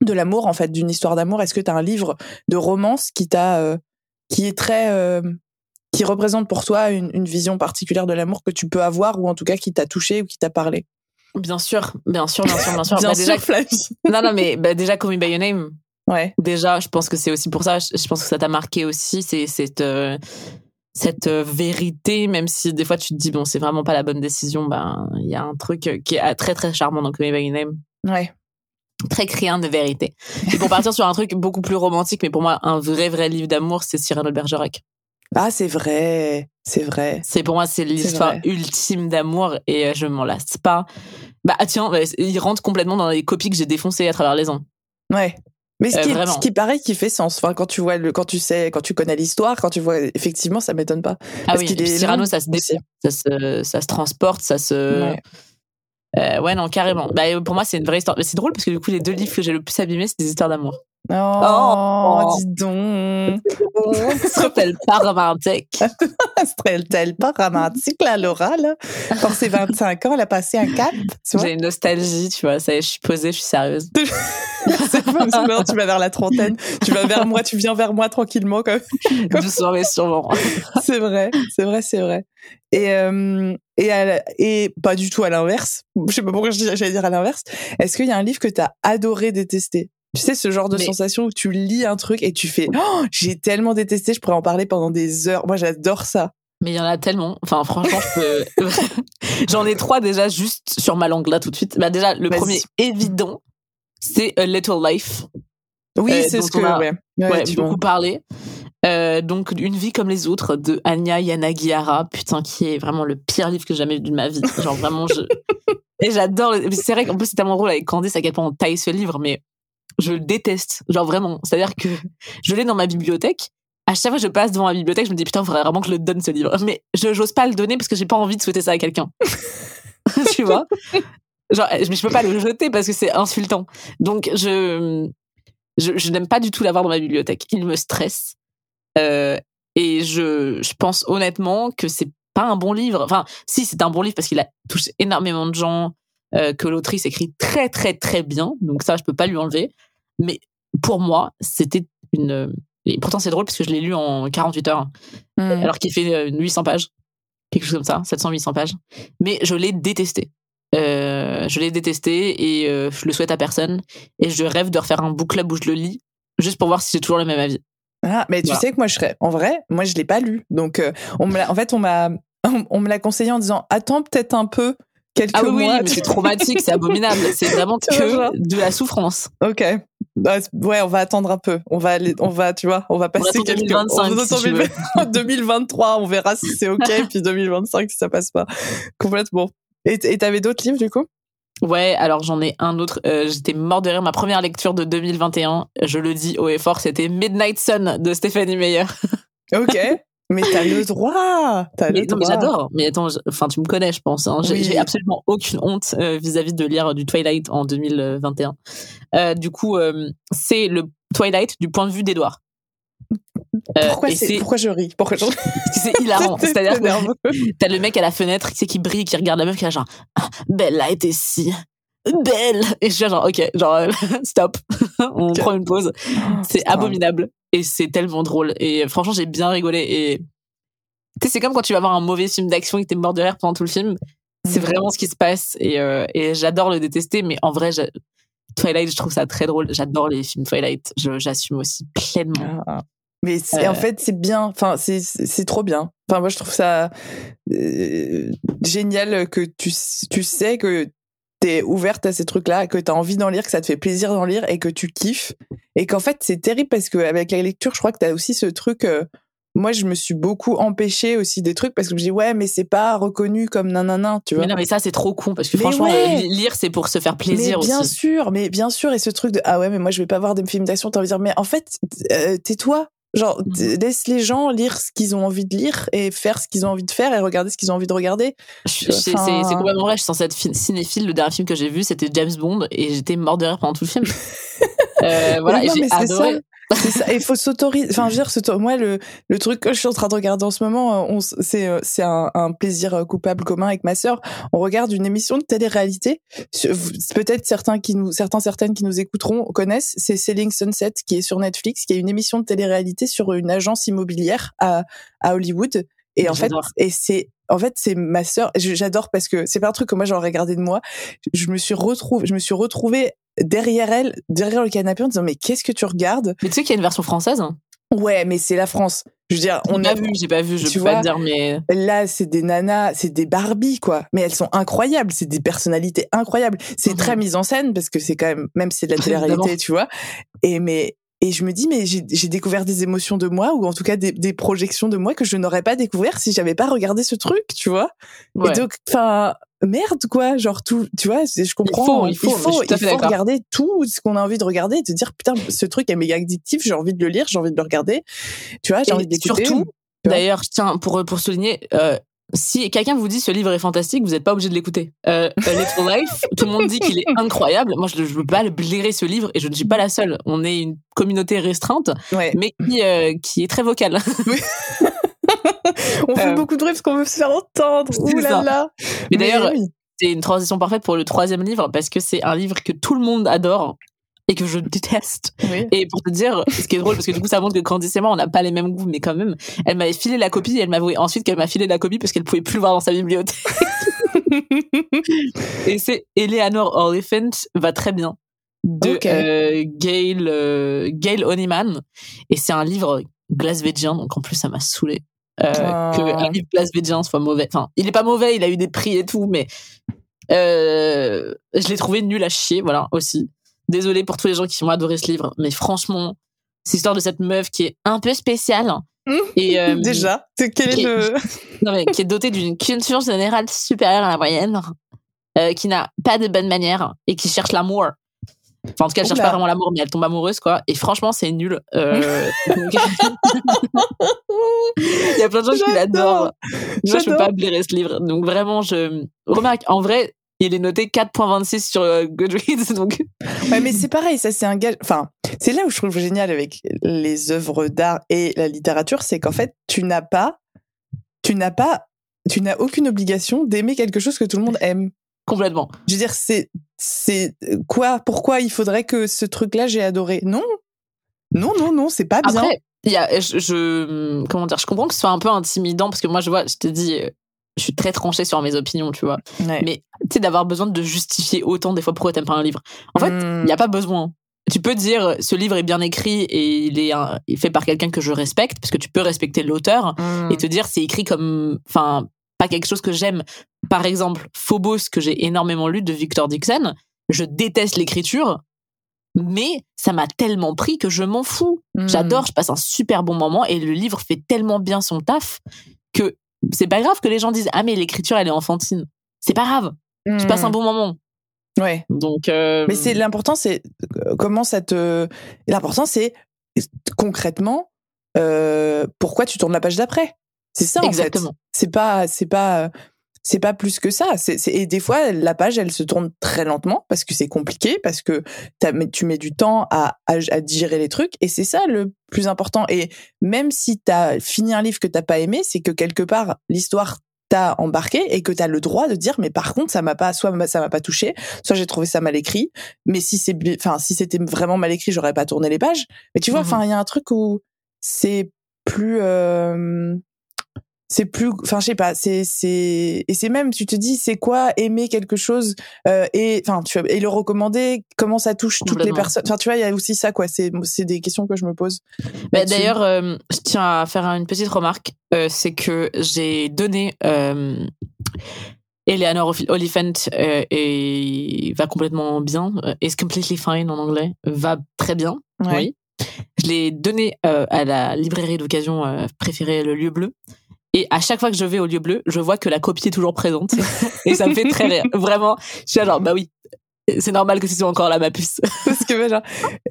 S2: de l'amour en fait d'une histoire d'amour. Est-ce que tu as un livre de romance qui t'a qui est très euh, qui représente pour toi une, une vision particulière de l'amour que tu peux avoir ou en tout cas qui t'a touché ou qui t'a parlé?
S1: Bien sûr, bien sûr, bien sûr, bien sûr.
S2: bien bah, sûr, déjà,
S1: Non, non, mais bah, déjà, Call Me By Your Name.
S2: Ouais.
S1: Déjà, je pense que c'est aussi pour ça. Je pense que ça t'a marqué aussi. C'est cette euh, cette euh, vérité, même si des fois tu te dis bon, c'est vraiment pas la bonne décision. Ben, il y a un truc qui est très très charmant dans Call Me By Your Name.
S2: Ouais
S1: très criant de vérité. Et pour partir sur un truc beaucoup plus romantique, mais pour moi, un vrai, vrai livre d'amour, c'est Cyrano de Bergerac.
S2: Ah, c'est vrai, c'est vrai.
S1: C'est pour moi, c'est l'histoire ultime d'amour et euh, je m'en lasse pas. Bah tiens, bah, il rentre complètement dans les copies que j'ai défoncées à travers les ans.
S2: Ouais. Mais ce, qui, euh, ce qui paraît qui fait sens. Enfin, quand tu vois le, quand tu sais, quand tu connais l'histoire, quand tu vois, effectivement, ça m'étonne pas.
S1: Ah oui. Cyrano, ça se, ça se, ça se transporte, ça se. Ouais, non, carrément. Bah, pour moi, c'est une vraie histoire. Mais c'est drôle parce que du coup, les deux livres que j'ai le plus abîmés, c'est des histoires d'amour.
S2: Oh, oh, dis donc.
S1: Serait-elle pas romantique?
S2: Serait-elle pas romantique, la Laura, là? Pour ses 25 ans, elle a passé un cap.
S1: J'ai une nostalgie, tu vois. Ça y est, je suis posée, je suis sérieuse.
S2: c'est bon, tu vas vers la trentaine. Tu vas vers moi, tu viens vers moi tranquillement, comme.
S1: Doucement, mais sûrement.
S2: c'est vrai, c'est vrai, c'est vrai. Et, euh, et, et pas du tout à l'inverse. Je sais pas pourquoi j'allais dire à l'inverse. Est-ce qu'il y a un livre que tu as adoré détester? Tu sais, ce genre de sensation où tu lis un truc et tu fais oh, j'ai tellement détesté, je pourrais en parler pendant des heures. Moi, j'adore ça.
S1: Mais il y en a tellement. Enfin, franchement, j'en ai trois déjà juste sur ma langue là tout de suite. Bah, déjà, le premier évident, c'est A Little Life.
S2: Oui, euh, c'est ce que a, ouais.
S1: Ouais, beaucoup parlé. Euh, donc, Une vie comme les autres de Anya Yanagihara, putain, qui est vraiment le pire livre que j'ai jamais vu de ma vie. Genre vraiment, je. Et j'adore. C'est vrai qu'en plus, c'est tellement drôle avec Candice à quel point on taille ce livre, mais je le déteste. Genre vraiment. C'est-à-dire que je l'ai dans ma bibliothèque. À chaque fois que je passe devant ma bibliothèque, je me dis putain, faudrait vraiment que je le donne ce livre. Mais je j'ose pas le donner parce que j'ai pas envie de souhaiter ça à quelqu'un. tu vois? Genre, je, je peux pas le jeter parce que c'est insultant. Donc, je, je, n'aime pas du tout l'avoir dans ma bibliothèque. Il me stresse. Euh, et je, je pense honnêtement que c'est pas un bon livre. Enfin, si, c'est un bon livre parce qu'il a touché énormément de gens, que l'autrice écrit très très très bien, donc ça je peux pas lui enlever. Mais pour moi, c'était une et pourtant c'est drôle parce que je l'ai lu en 48 heures, hmm. alors qu'il fait 800 euh, pages, quelque chose comme ça, 700-800 pages. Mais je l'ai détesté. Euh, je l'ai détesté et euh, je le souhaite à personne. Et je rêve de refaire un book club où je le lis, juste pour voir si j'ai toujours le même avis.
S2: Ah, mais tu sais que moi je serais, en vrai, moi je l'ai pas lu, donc on me en fait on m'a, on me l'a conseillé en disant attends peut-être un peu quelques
S1: ah
S2: oui,
S1: mais c'est traumatique, c'est abominable. C'est vraiment que de la souffrance.
S2: Ok. Bah, ouais, on va attendre un peu. On va aller, on va, tu vois, on va passer
S1: quelques. 2025,
S2: si 2023, on verra si c'est ok, puis 2025 si ça passe pas. Complètement. Et t'avais d'autres livres du coup?
S1: Ouais, alors j'en ai un autre. Euh, J'étais mort de rire. Ma première lecture de 2021, je le dis haut et fort, c'était Midnight Sun de Stéphanie Meyer.
S2: Ok. Mais t'as le droit. T'as le droit.
S1: J'adore. Mais attends, enfin, tu me connais, je pense. Hein. J'ai absolument aucune honte euh, vis-à-vis de lire du Twilight en 2021. Euh, du coup, euh, c'est le Twilight du point de vue d'Edouard.
S2: Euh, pourquoi, pourquoi je ris? Pourquoi je...
S1: C'est hilarant. C'est-à-dire que t'as le mec à la fenêtre qui, qui brille, qui regarde la meuf, qui a genre ah, Belle a été si belle. Et je suis genre ok, genre stop. on prend une pause.
S2: Oh,
S1: C'est abominable et c'est tellement drôle. Et franchement, j'ai bien rigolé. Et tu sais, c'est comme quand tu vas voir un mauvais film d'action et que t'es mort de rire pendant tout le film. C'est vraiment ce qui se passe. Et, euh, et j'adore le détester, mais en vrai, Twilight, je trouve ça très drôle. J'adore les films Twilight. J'assume aussi pleinement.
S2: Ah. Mais c'est-
S1: Euh.
S2: en fait, c'est bien. Enfin, c'est c'est trop bien. Enfin, moi, je trouve ça euh, génial que tu tu sais que t'es ouverte à ces trucs-là, que t'as envie d'en lire, que ça te fait plaisir d'en lire et que tu kiffes. Et qu'en fait, c'est terrible parce que avec la lecture, je crois que t'as aussi ce truc. euh, moi, je me suis beaucoup empêchée aussi des trucs parce que je me dis ouais, mais c'est pas reconnu comme nanana, tu vois.
S1: Mais non, mais ça, c'est trop con parce que
S2: Mais
S1: franchement,
S2: ouais.
S1: lire, c'est pour se faire plaisir
S2: mais bien
S1: aussi.
S2: sûr, mais bien sûr, et ce truc de ah ouais, mais moi je vais pas voir des films d'action, t'as envie de dire mais en fait euh, tais-toi, genre t- laisse les gens lire ce qu'ils ont envie de lire et faire ce qu'ils ont envie de faire et regarder ce qu'ils ont envie de regarder. Enfin-
S1: c'est- complètement vrai. Je suis censée être cinéphile. Le dernier film que j'ai vu, c'était James Bond et j'étais mort de rire pendant tout le film. Euh, voilà, j'ai adoré.
S2: Il faut s'autoriser. Enfin, je veux dire, moi, le, le truc que je suis en train de regarder en ce moment, euh, on c'est, euh, c'est un, un plaisir euh, coupable commun avec ma sœur. On regarde une émission de télé-réalité. Peut-être certains qui nous, certains, certaines qui nous écouteront connaissent. C'est Selling Sunset qui est sur Netflix, qui est une émission de télé-réalité sur une agence immobilière à, à Hollywood. Et en fait, et c'est, en fait, c'est ma sœur. J'adore parce que c'est pas un truc que moi j'aurais regardé de moi. Je me suis retrouvée, je me suis retrouvée derrière elle, derrière le canapé en disant mais qu'est-ce que tu regardes?
S1: Mais tu sais qu'il y a une version française hein
S2: Ouais, mais c'est la France. Je veux dire,
S1: On a vu, j'ai pas vu, je
S2: tu
S1: peux pas
S2: vois,
S1: te dire, mais
S2: là, c'est des nanas, c'est des Barbie quoi. Mais elles sont incroyables, c'est des personnalités incroyables. C'est
S1: Mhm.
S2: très mise en scène parce que c'est quand même, même si c'est de la télé-réalité, tu vois. Et mais et je me dis mais j'ai découvert des émotions de moi ou en tout cas des, des projections de moi que je n'aurais pas découvert si j'avais pas regardé ce truc, tu vois.
S1: ouais.
S2: Et donc, enfin, merde, quoi. Genre, tout, tu vois, je comprends.
S1: faut, il faut, tout à
S2: il faut regarder tout ce qu'on a envie de regarder et te dire, putain, ce truc est méga addictif, j'ai envie de le lire, j'ai envie de le regarder. Tu vois, j'ai envie d'écouter.
S1: surtout,
S2: vois.
S1: D'ailleurs, je tiens pour pour souligner, euh, si quelqu'un vous dit ce livre est fantastique, vous n'êtes pas obligé de l'écouter. Euh, A Little Life, tout le monde dit qu'il est incroyable. Moi, je ne veux pas le blairer ce livre et je ne suis pas la seule. On est une communauté restreinte,
S2: Ouais.
S1: mais qui euh, qui est très vocale.
S2: On fait
S1: Euh,
S2: beaucoup de bruit parce qu'on veut se faire entendre. Ouh là.
S1: Mais d'ailleurs,
S2: oui.
S1: c'est une transition parfaite pour le troisième livre parce que c'est un livre que tout le monde adore et que je déteste.
S2: Oui.
S1: Et pour te dire, ce qui est drôle, parce que du coup, ça montre que Candice et moi, on n'a pas les mêmes goûts, mais quand même, elle m'avait filé la copie et elle m'a avoué ensuite qu'elle m'a filé la copie parce qu'elle pouvait plus le voir dans sa bibliothèque. et c'est Eleanor Oliphant va très bien de
S2: Ok.
S1: euh, Gail, euh, Gail Honeyman. Et c'est un livre glasvégien, donc en plus, ça m'a saoulé. Euh,
S2: Ah.
S1: que un livre glasvégien soit mauvais. Enfin, il est pas mauvais, il a eu des prix et tout, mais euh, je l'ai trouvé nul à chier, voilà, aussi. Désolée pour tous les gens qui ont adoré ce livre, mais franchement, c'est l'histoire de cette meuf qui est un peu spéciale. Et, euh,
S2: Déjà, c'est- quel est
S1: qui-
S2: le.
S1: non, mais qui est dotée d'une culture générale supérieure à la moyenne, euh, qui n'a pas de bonnes manières et qui cherche l'amour. Enfin, en tout cas, elle cherche
S2: Oula.
S1: pas vraiment l'amour, mais elle tombe amoureuse, quoi. Et franchement, c'est nul. Euh, donc- Il y a plein de gens qui l'adorent. Moi, je peux pas blairer ce livre. Donc, vraiment, je remarque, en vrai, il est noté 4.26 sur euh, Goodreads. Donc,
S2: Ouais, mais c'est pareil, ça c'est un gage. Enfin, c'est là où je trouve génial avec les œuvres d'art et la littérature, c'est qu'en fait, tu n'as pas, tu n'as pas, tu n'as aucune obligation d'aimer quelque chose que tout le monde aime.
S1: complètement.
S2: Je veux dire, c'est, c'est quoi, pourquoi il faudrait que ce truc-là j'ai adoré? Non, non, non, non, c'est pas bien.
S1: Après, il y a, je, je- comment dire, je comprends que ce soit un peu intimidant parce que moi, je vois, je te dis, euh, je suis très tranchée sur mes opinions, tu vois.
S2: Ouais.
S1: Mais tu sais, d'avoir besoin de justifier autant des fois pourquoi t'aimes pas un livre. En fait, il
S2: Hmm.
S1: n'y a pas besoin. Tu peux dire, ce livre est bien écrit et il est, un- il est fait par quelqu'un que je respecte, parce que tu peux respecter l'auteur
S2: Hmm.
S1: et te dire, c'est écrit comme, enfin, pas quelque chose que j'aime. Par exemple, Phobos, que j'ai énormément lu de Victor Dixon, je déteste l'écriture, mais ça m'a tellement pris que je m'en fous.
S2: Hmm.
S1: J'adore, je passe un super bon moment et le livre fait tellement bien son taf que c'est pas grave que les gens disent ah mais l'écriture elle est enfantine. C'est pas grave, je passe un bon moment.
S2: Hmm. Ouais.
S1: Donc euh,
S2: Mais c'est l'important, c'est euh, comment ça te. L'important, c'est concrètement euh, pourquoi tu tournes la page d'après. C'est ça en
S1: exactement.
S2: fait. C'est pas, c'est pas, c'est pas plus que ça. Et des fois, la page, elle se tourne très lentement parce que c'est compliqué, parce que tu mets du temps à, à, à digérer les trucs. Et c'est ça le plus important. Et même si t'as fini un livre que t'as pas aimé, c'est que quelque part l'histoire t'a embarqué et que t'as le droit de dire mais par contre ça m'a pas soit ça m'a pas touché soit j'ai trouvé ça mal écrit mais si c'est enfin si c'était vraiment mal écrit j'aurais pas tourné les pages mais tu vois
S1: Mhm.
S2: enfin il y a un truc où c'est plus euh, c'est plus enfin je sais pas c'est c'est et c'est même tu te dis c'est quoi aimer quelque chose euh, et enfin tu et le recommander comment ça touche toutes les personnes enfin tu vois il y a aussi ça quoi c'est c'est des questions que je me pose
S1: Bah. D'ailleurs, euh, je tiens à faire une petite remarque. Euh, c'est que j'ai donné euh, Eleanor Oli- Oliphant et va complètement bien. is completely fine en anglais. Va très bien.
S2: Ouais.
S1: Oui. Je l'ai donné à la librairie d'occasion préférée, le lieu bleu. Et à chaque fois que je vais au lieu bleu, je vois que la copie est toujours présente. et ça me fait très rire. Vraiment, je suis là genre, bah oui, c'est normal que ce soit encore là, ma puce.
S2: parce que bah, genre,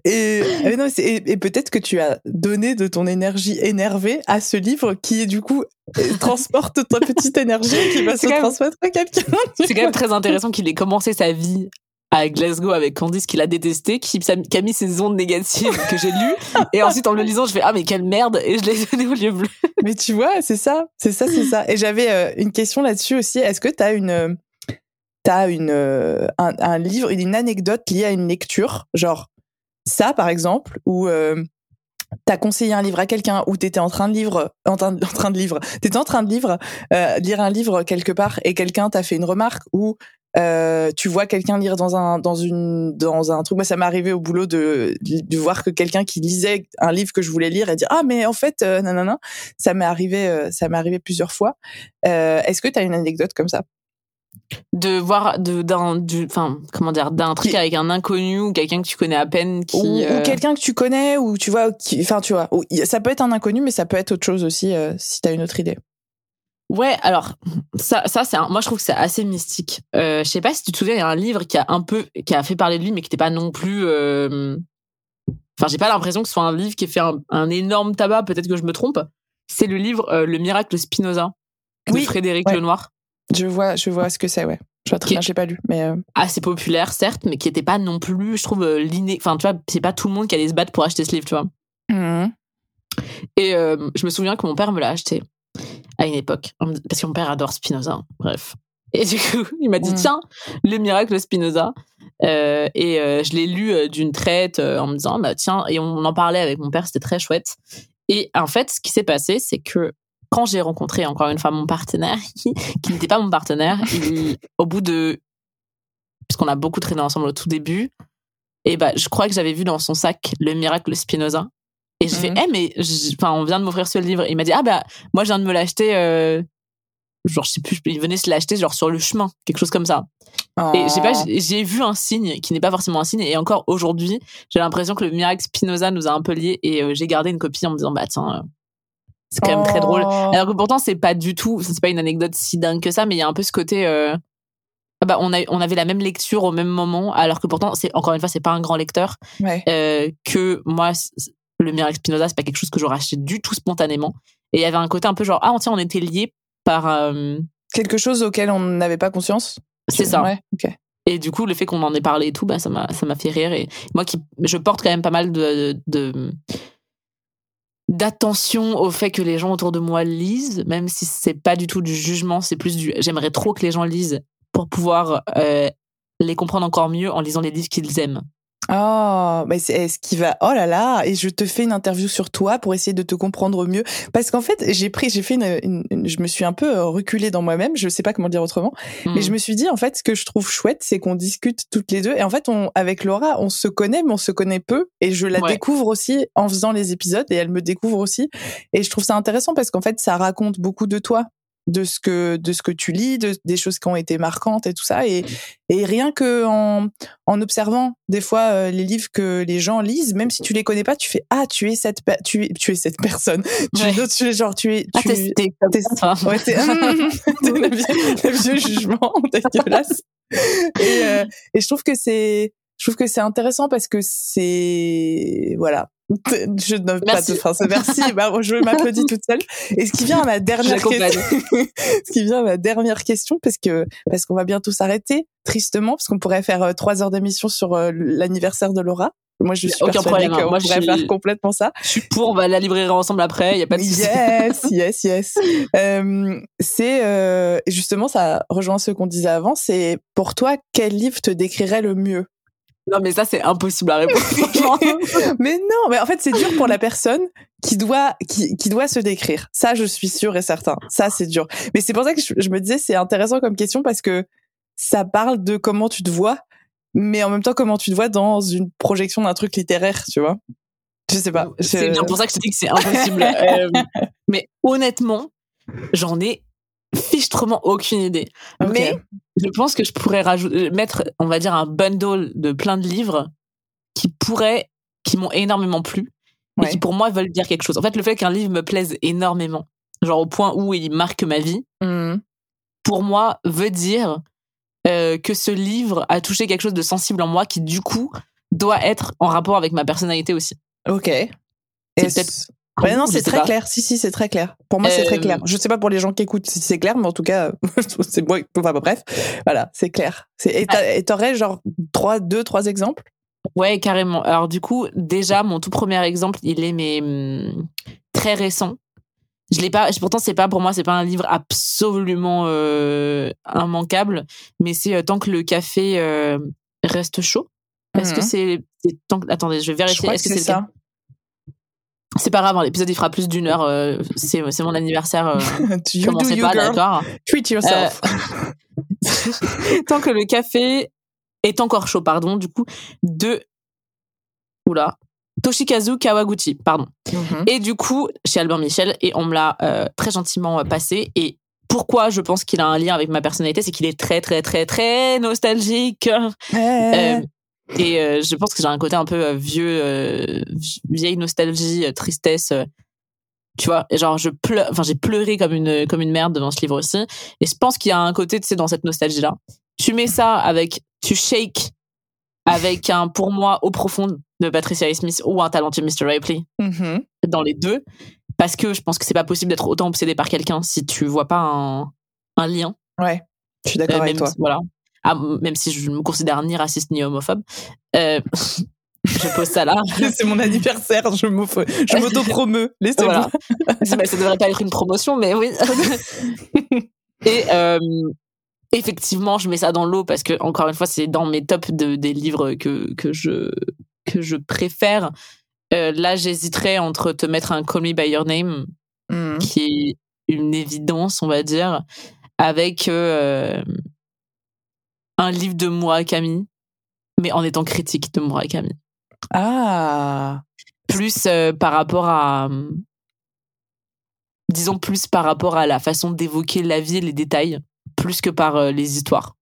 S2: et, non, c'est- et, et peut-être que tu as donné de ton énergie énervée à ce livre qui du coup euh, transporte ta petite énergie qui va se transmettre à quelqu'un
S1: C'est quand même très intéressant qu'il ait commencé sa vie à Glasgow avec Candice qu'il a détesté, qui, a mis ses ondes négatives que j'ai lues. Et ensuite, en le lisant, je fais Ah, mais quelle merde Et je l'ai donné au lieu bleu.
S2: Mais tu vois, c'est ça, c'est ça, c'est ça. Et j'avais euh, une question là-dessus aussi. Est-ce que tu as une, euh, t'as une, euh, un, un livre, une anecdote liée à une lecture, genre ça par exemple, où euh, t'as conseillé un livre à quelqu'un, ou t'étais en train de lire, en train, en train de lire, t'étais en train de lire, euh, lire un livre quelque part et quelqu'un t'a fait une remarque ou euh, tu vois quelqu'un lire dans un dans une dans un truc. Moi ça m'est arrivé au boulot de de voir que quelqu'un qui lisait un livre que je voulais lire et dire ah mais en fait euh, nanana. Ça m'est arrivé euh, ça m'est arrivé plusieurs fois. Euh, est-ce que tu as une anecdote comme ça?
S1: De voir de- d'un du- enfin, comment dire, d'un truc
S2: Qui-
S1: avec un inconnu ou quelqu'un que tu connais à peine qui.
S2: ou, ou
S1: euh,
S2: quelqu'un que tu connais ou tu vois qui enfin tu vois ou- ça peut être un inconnu mais ça peut être autre chose aussi euh, si tu as une autre idée
S1: Ouais, alors ça, ça c'est moi je trouve que c'est assez mystique. Euh, je sais pas si tu te souviens, il y a un livre qui a un peu, qui a fait parler de lui, mais qui n'était pas non plus. euh, Enfin, j'ai pas l'impression que ce soit un livre qui ait fait un, un énorme tabac. Peut-être que je me trompe. C'est le livre Le miracle Spinoza de
S2: Oui,
S1: Frédéric
S2: ouais.
S1: Lenoir.
S2: Je vois je vois ce que c'est ouais je vois très bien j'ai pas lu mais euh,
S1: Assez populaire, certes, mais qui était pas non plus, je trouve, euh, l'inné. Enfin, tu vois, c'est pas tout le monde qui allait se battre pour acheter ce livre, tu vois.
S2: mhm.
S1: Et euh, je me souviens que mon père me l'a acheté à une époque, parce que mon père adore Spinoza, hein, bref. Et du coup, il m'a dit,
S2: Mm.
S1: tiens, le miracle Spinoza. Euh, et je l'ai lu d'une traite en me disant, bah tiens, et on en parlait avec mon père, c'était très chouette. Et en fait, ce qui s'est passé, c'est que quand j'ai rencontré encore une fois mon partenaire, qui, qui n'était pas mon partenaire, il- au bout de... Puisqu'on a beaucoup traîné ensemble au tout début, et bah, je crois que j'avais vu dans son sac le miracle Spinoza. Et j'ai fait,
S2: Mhm.
S1: eh, mais enfin, on vient de m'offrir ce livre. Il m'a dit, ah bah, moi, je viens de me l'acheter, euh, genre, je sais plus, il venait se l'acheter, genre, sur le chemin, quelque chose comme ça. Et je pas,
S2: Oh.
S1: j'ai- j'ai vu un signe qui n'est pas forcément un signe. Et encore aujourd'hui, j'ai l'impression que le miracle Spinoza nous a un peu liés. Et euh, j'ai gardé une copie en me disant, bah, tiens, euh, c'est quand même très drôle.
S2: Oh.
S1: Alors que pourtant, c'est pas du tout, c'est pas une anecdote si dingue que ça, mais il y a un peu ce côté, euh, ah bah, on, a, on avait la même lecture au même moment, alors que pourtant, c'est encore une fois, c'est pas un grand lecteur,
S2: ouais
S1: euh, que moi, le miracle Spinoza, c'est pas quelque chose que j'aurais acheté du tout spontanément. Et il y avait un côté un peu genre, ah, tiens, on était liés par, euh,
S2: quelque chose auquel on n'avait pas conscience
S1: c'est ça.
S2: ouais ok
S1: Et du coup, le fait qu'on en ait parlé et tout, bah, ça m'a, ça m'a fait rire. Et moi qui, je porte quand même pas mal de, de, d'attention au fait que les gens autour de moi lisent, même si c'est pas du tout du jugement, c'est plus du, j'aimerais trop que les gens lisent pour pouvoir, euh, les comprendre encore mieux en lisant les livres qu'ils aiment.
S2: Oh, mais c'est ce qui va. Oh là là, et je te fais une interview sur toi pour essayer de te comprendre mieux, parce qu'en fait, j'ai pris, j'ai fait une, une- une- je me suis un peu euh, reculée dans moi-même. Je sais pas comment dire autrement, mais je me suis dit en fait, ce que je trouve chouette, c'est qu'on discute toutes les deux, et en fait, on, avec Laura, on se connaît, mais on se connaît peu, et je la
S1: Ouais.
S2: découvre aussi en faisant les épisodes, et elle me découvre aussi, et je trouve ça intéressant parce qu'en fait, ça raconte beaucoup de toi de ce que de ce que tu lis, de, des choses qui ont été marquantes et tout ça, et, et rien que en, en observant des fois euh, les livres que les gens lisent, même si tu les connais pas, tu fais ah tu es cette tu es tu es cette personne, tu
S1: Ouais.
S2: tu es genre tu es
S1: Ah,
S2: tu
S1: t'es, t'es
S2: ouais, vieux, le vieux jugement dégueulasse. Et, euh, et je trouve que c'est je trouve que c'est intéressant parce que c'est voilà. Je ne pas de c'est merci. Bah, je m'applaudis toute seule. Et ce qui vient à ma dernière question, ce qui vient à ma dernière question, parce que parce qu'on va bientôt s'arrêter, tristement, parce qu'on pourrait faire euh, trois heures d'émission sur euh, l'anniversaire de Laura. Moi, je suis
S1: aucun problème, hein. Moi, je
S2: pourrait
S1: suis-
S2: faire complètement ça.
S1: Je suis pour, on va la librairie ensemble après, il y a pas de.
S2: Yes, yes, yes. Euh, c'est euh, justement ça rejoint ce qu'on disait avant. C'est pour toi quel livre te décrirait le mieux?
S1: Non, mais ça, c'est impossible à répondre.
S2: Mais non, mais en fait c'est dur pour la personne qui doit qui, qui doit se décrire. Ça, je suis sûre et certain. Ça, c'est dur. Mais c'est pour ça que je, je me disais c'est intéressant comme question parce que ça parle de comment tu te vois, mais en même temps comment tu te vois dans une projection d'un truc littéraire, tu vois. Je sais pas.
S1: C'est bien pour ça que je te dis que c'est impossible. Euh, mais honnêtement, j'en ai fichtrement aucune idée. Mais je pense que je pourrais rajouter, mettre, on va dire, un bundle de plein de livres qui pourraient, qui m'ont énormément plu et
S2: Ouais.
S1: qui pour moi veulent dire quelque chose. En fait, le fait qu'un livre me plaise énormément, genre au point où il marque ma vie,
S2: Mhm.
S1: pour moi veut dire euh, que ce livre a touché quelque chose de sensible en moi qui du coup doit être en rapport avec ma personnalité aussi.
S2: Ok.
S1: C'est peut-être
S2: c- Ouais, non, c'est très
S1: pas.
S2: clair. Si, si, c'est très clair. Pour moi, c'est très
S1: Euh,
S2: clair. Je sais pas pour les gens qui écoutent si c'est clair, mais en tout cas, c'est moi. Enfin, bref, voilà, c'est clair. Et t'aurais genre trois, deux, trois exemples?
S1: Ouais, carrément. Alors du coup, déjà, mon tout premier exemple, il est mais hum, très récent. Je l'ai pas. Pourtant, c'est pas pour moi, c'est pas un livre absolument euh, immanquable, mais c'est euh, tant que le café reste chaud. Est-ce que
S2: Mhm.
S1: c'est que- Attendez, je vais vérifier.
S2: crois que
S1: Est-ce
S2: c'est ça.
S1: C'est pas grave. hein, L'épisode il fera plus d'une heure. euh, c'est mon anniversaire. Euh,
S2: you
S1: commencez pas, d'accord.
S2: Treat yourself.
S1: tant que le café est encore chaud, pardon. Du coup, de oula Toshikazu Kawaguchi, pardon.
S2: Mhm.
S1: Et du coup, chez Albert Michel, et on me l'a euh, très gentiment euh, passé. Et pourquoi je pense qu'il a un lien avec ma personnalité, c'est qu'il est très, très, très, très nostalgique.
S2: Eh.
S1: Et euh, je pense que j'ai un côté un peu euh, vieux, euh, vieille nostalgie, euh, tristesse. euh, tu vois, et genre je pleure, enfin j'ai pleuré comme une comme une merde devant ce livre aussi. Et je pense qu'il y a un côté, tu sais, dans cette nostalgie là. Tu mets ça avec, tu shake avec un pour moi au profond de Patricia A. Smith ou un talentueux Mr. Ripley
S2: Mhm.
S1: dans les deux parce que je pense que c'est pas possible d'être autant obsédé par quelqu'un si tu vois pas un, un lien
S2: Ouais, je suis d'accord
S1: Euh,
S2: avec toi.
S1: si- voilà Ah, même si je ne me considère ni raciste ni homophobe euh, je pose ça là
S2: c'est mon anniversaire, je m'auto- je m'auto-promeux. Laissez-moi.
S1: voilà ça, devrait pas être une promotion mais oui et euh, effectivement je mets ça dans l'eau parce que encore une fois c'est dans mes tops de, des livres que que je que je préfère Euh, là j'hésiterais entre te mettre un Call Me by Your Name
S2: Mhm.
S1: qui est une évidence, on va dire, avec euh, un livre de Murakami, mais en étant critique de Murakami.
S2: Ah.
S1: Plus euh, par rapport à. Disons plus par rapport à la façon d'évoquer la vie et les détails, plus que par euh, les histoires.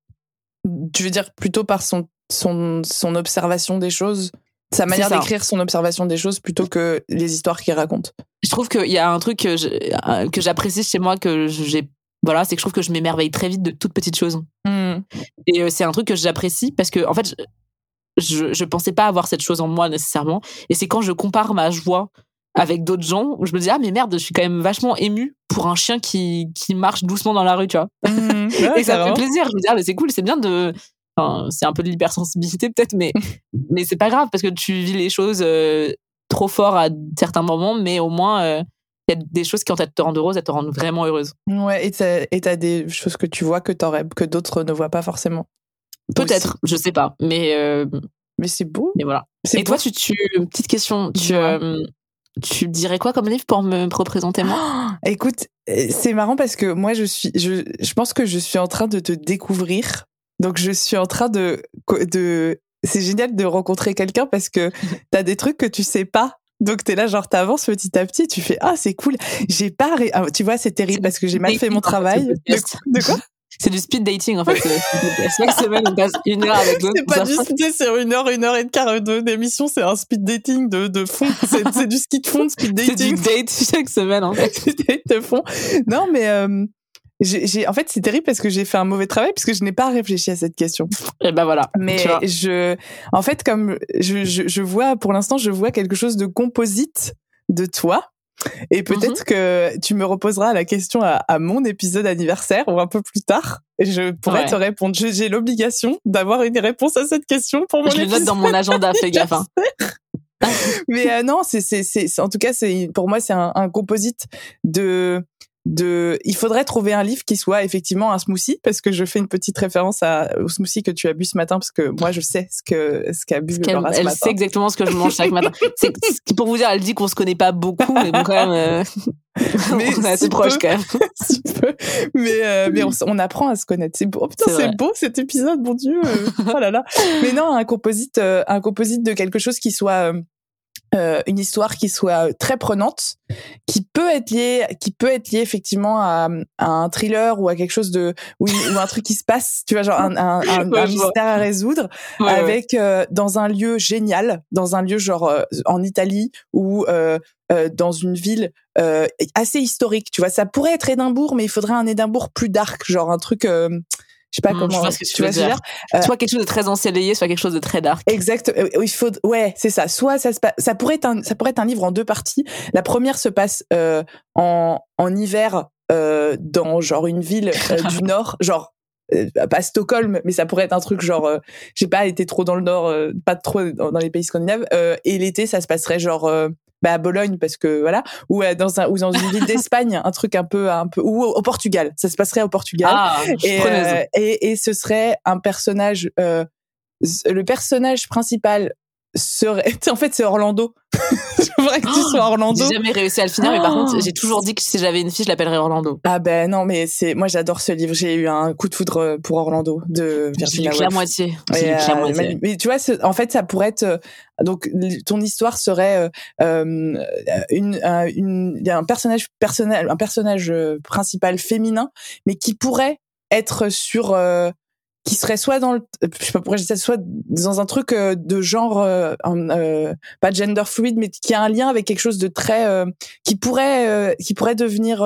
S2: Tu veux dire plutôt par son, son, son observation des choses, sa manière d'écrire son observation des choses plutôt que les histoires qu'il raconte?
S1: Je trouve qu'il y a un truc que euh, que j'apprécie chez moi, que j'ai. Voilà, c'est que je trouve que je m'émerveille très vite de toutes petites choses.
S2: Mhm.
S1: Et euh, c'est un truc que j'apprécie parce que, en fait, je, je, pensais pas avoir cette chose en moi nécessairement. Et c'est quand je compare ma joie avec d'autres gens où je me dis, ah, mais merde, je suis quand même vachement émue pour un chien qui, qui marche doucement dans la rue, tu vois.
S2: Ouais,
S1: et ça me fait plaisir. Je me dis, ah, mais c'est cool, c'est bien de. Enfin, c'est un peu de l'hypersensibilité peut-être, mais, mais c'est pas grave parce que tu vis les choses euh, trop fort à certains moments, mais au moins, euh, il y a des choses qui, en fait, te rendent heureuse, elles te rendent vraiment heureuse.
S2: Ouais, et t'as, des choses que tu vois que, que d'autres ne voient pas forcément.
S1: Peut-être, je sais pas, mais, euh,
S2: Mais c'est beau.
S1: mais voilà. Et toi, tu, tu petite question, tu, euh, tu dirais quoi comme livre pour me représenter moi?
S2: Écoute, euh, c'est marrant parce que moi, je suis, je, je pense que je suis en train de te découvrir. Donc, je suis en train de, de, c'est génial de rencontrer quelqu'un parce que t'as des trucs que tu sais pas. Donc, t'es là, genre, t'avances petit à petit, tu fais, ah, c'est cool. J'ai pas, ré- ah, tu vois, c'est terrible parce que j'ai mal fait mon travail. De, de quoi?
S1: C'est du speed dating en fait. Chaque semaine, on passe une heure avec l'autre.
S2: C'est pas du speed, c'est une heure, une heure et quart d'émission, c'est un speed dating de, de fond. C'est, du ski de fond, de speed
S1: C'est du
S2: dating.
S1: date chaque semaine en fait.
S2: de fond. Non, mais euh, j'ai, en fait, c'est terrible parce que j'ai fait un mauvais travail puisque je n'ai pas réfléchi à cette question.
S1: Et ben voilà.
S2: Mais je, en fait, comme je, je, je vois, pour l'instant, je vois quelque chose de composite de toi. Et peut-être que tu me reposeras la question à, à, mon épisode anniversaire ou un peu plus tard. Et je pourrais te répondre. J'ai l'obligation d'avoir une réponse à cette question pour mon
S1: je
S2: épisode.
S1: Je le note dans mon agenda, fais gaffe. Hein.
S2: Mais euh, non, c'est c'est c'est en tout cas c'est pour moi c'est un, un composite de de il faudrait trouver un livre qui soit effectivement un smoothie parce que je fais une petite référence à, au smoothie que tu as bu ce matin parce que moi je sais ce que ce qu'a bu
S1: elle,
S2: Laura ce
S1: elle
S2: matin.
S1: sait exactement ce que je mange chaque matin. C'est pour vous dire elle dit qu'on se connaît pas beaucoup mais bon quand même euh,
S2: mais
S1: on est assez
S2: si peu,
S1: quand même.
S2: Si peu. mais euh, mais on, on, apprend à se connaître. C'est beau. Oh, putain c'est beau cet épisode mon dieu oh là là. Mais non un composite euh, un composite de quelque chose qui soit euh, une histoire qui soit très prenante, qui peut être liée, qui peut être liée effectivement à, à un thriller ou à quelque chose de ou, ou, un truc qui se passe, tu vois, genre un, un, un,
S1: ouais,
S2: un mystère à résoudre,
S1: ouais,
S2: avec euh, dans un lieu génial, dans un lieu genre euh, en Italie ou euh, dans une ville assez historique, tu vois. Ça pourrait être Édimbourg, mais il faudrait un Édimbourg plus dark, genre un truc je sais pas
S1: mmh,
S2: comment
S1: je que
S2: tu,
S1: tu veux dire.
S2: Euh,
S1: soit quelque chose de très ensoleillé soit quelque chose de très dark
S2: exact euh, il faut ouais c'est ça soit ça se passe ça pourrait être un ça pourrait être un livre en deux parties la première se passe euh, en en hiver euh, dans genre une ville euh, du nord genre pas Stockholm, mais ça pourrait être un truc genre, euh, j'ai pas été trop dans le nord, euh, pas trop dans, dans les pays scandinaves. Euh, et l'été, ça se passerait genre bah, à Bologne parce que voilà, ou dans un ou dans une ville d'Espagne, un truc un peu un peu ou au Portugal. Ça se passerait au Portugal.
S1: Ah,
S2: et, et, et ce serait un personnage, le personnage principal serait en fait c'est Orlando. C'est vrai que tu sois Orlando.
S1: j'ai jamais réussi à le finir mais par contre j'ai toujours dit que si j'avais une fille je l'appellerais Orlando.
S2: Ah ben non mais c'est moi j'adore ce livre. J'ai eu un coup de foudre pour Orlando de Virginia
S1: Woolf la moitié.
S2: Et, euh, moitié. Mais, mais, tu vois en fait ça pourrait être donc ton histoire serait euh, une, une, une un personnage personnel un personnage principal féminin mais qui pourrait être sur euh, qui serait soit dans le je sais pas pourquoi je dis ça soit dans un truc euh, de genre euh, euh, pas gender fluid mais qui a un lien avec quelque chose de très euh, qui pourrait euh, qui pourrait devenir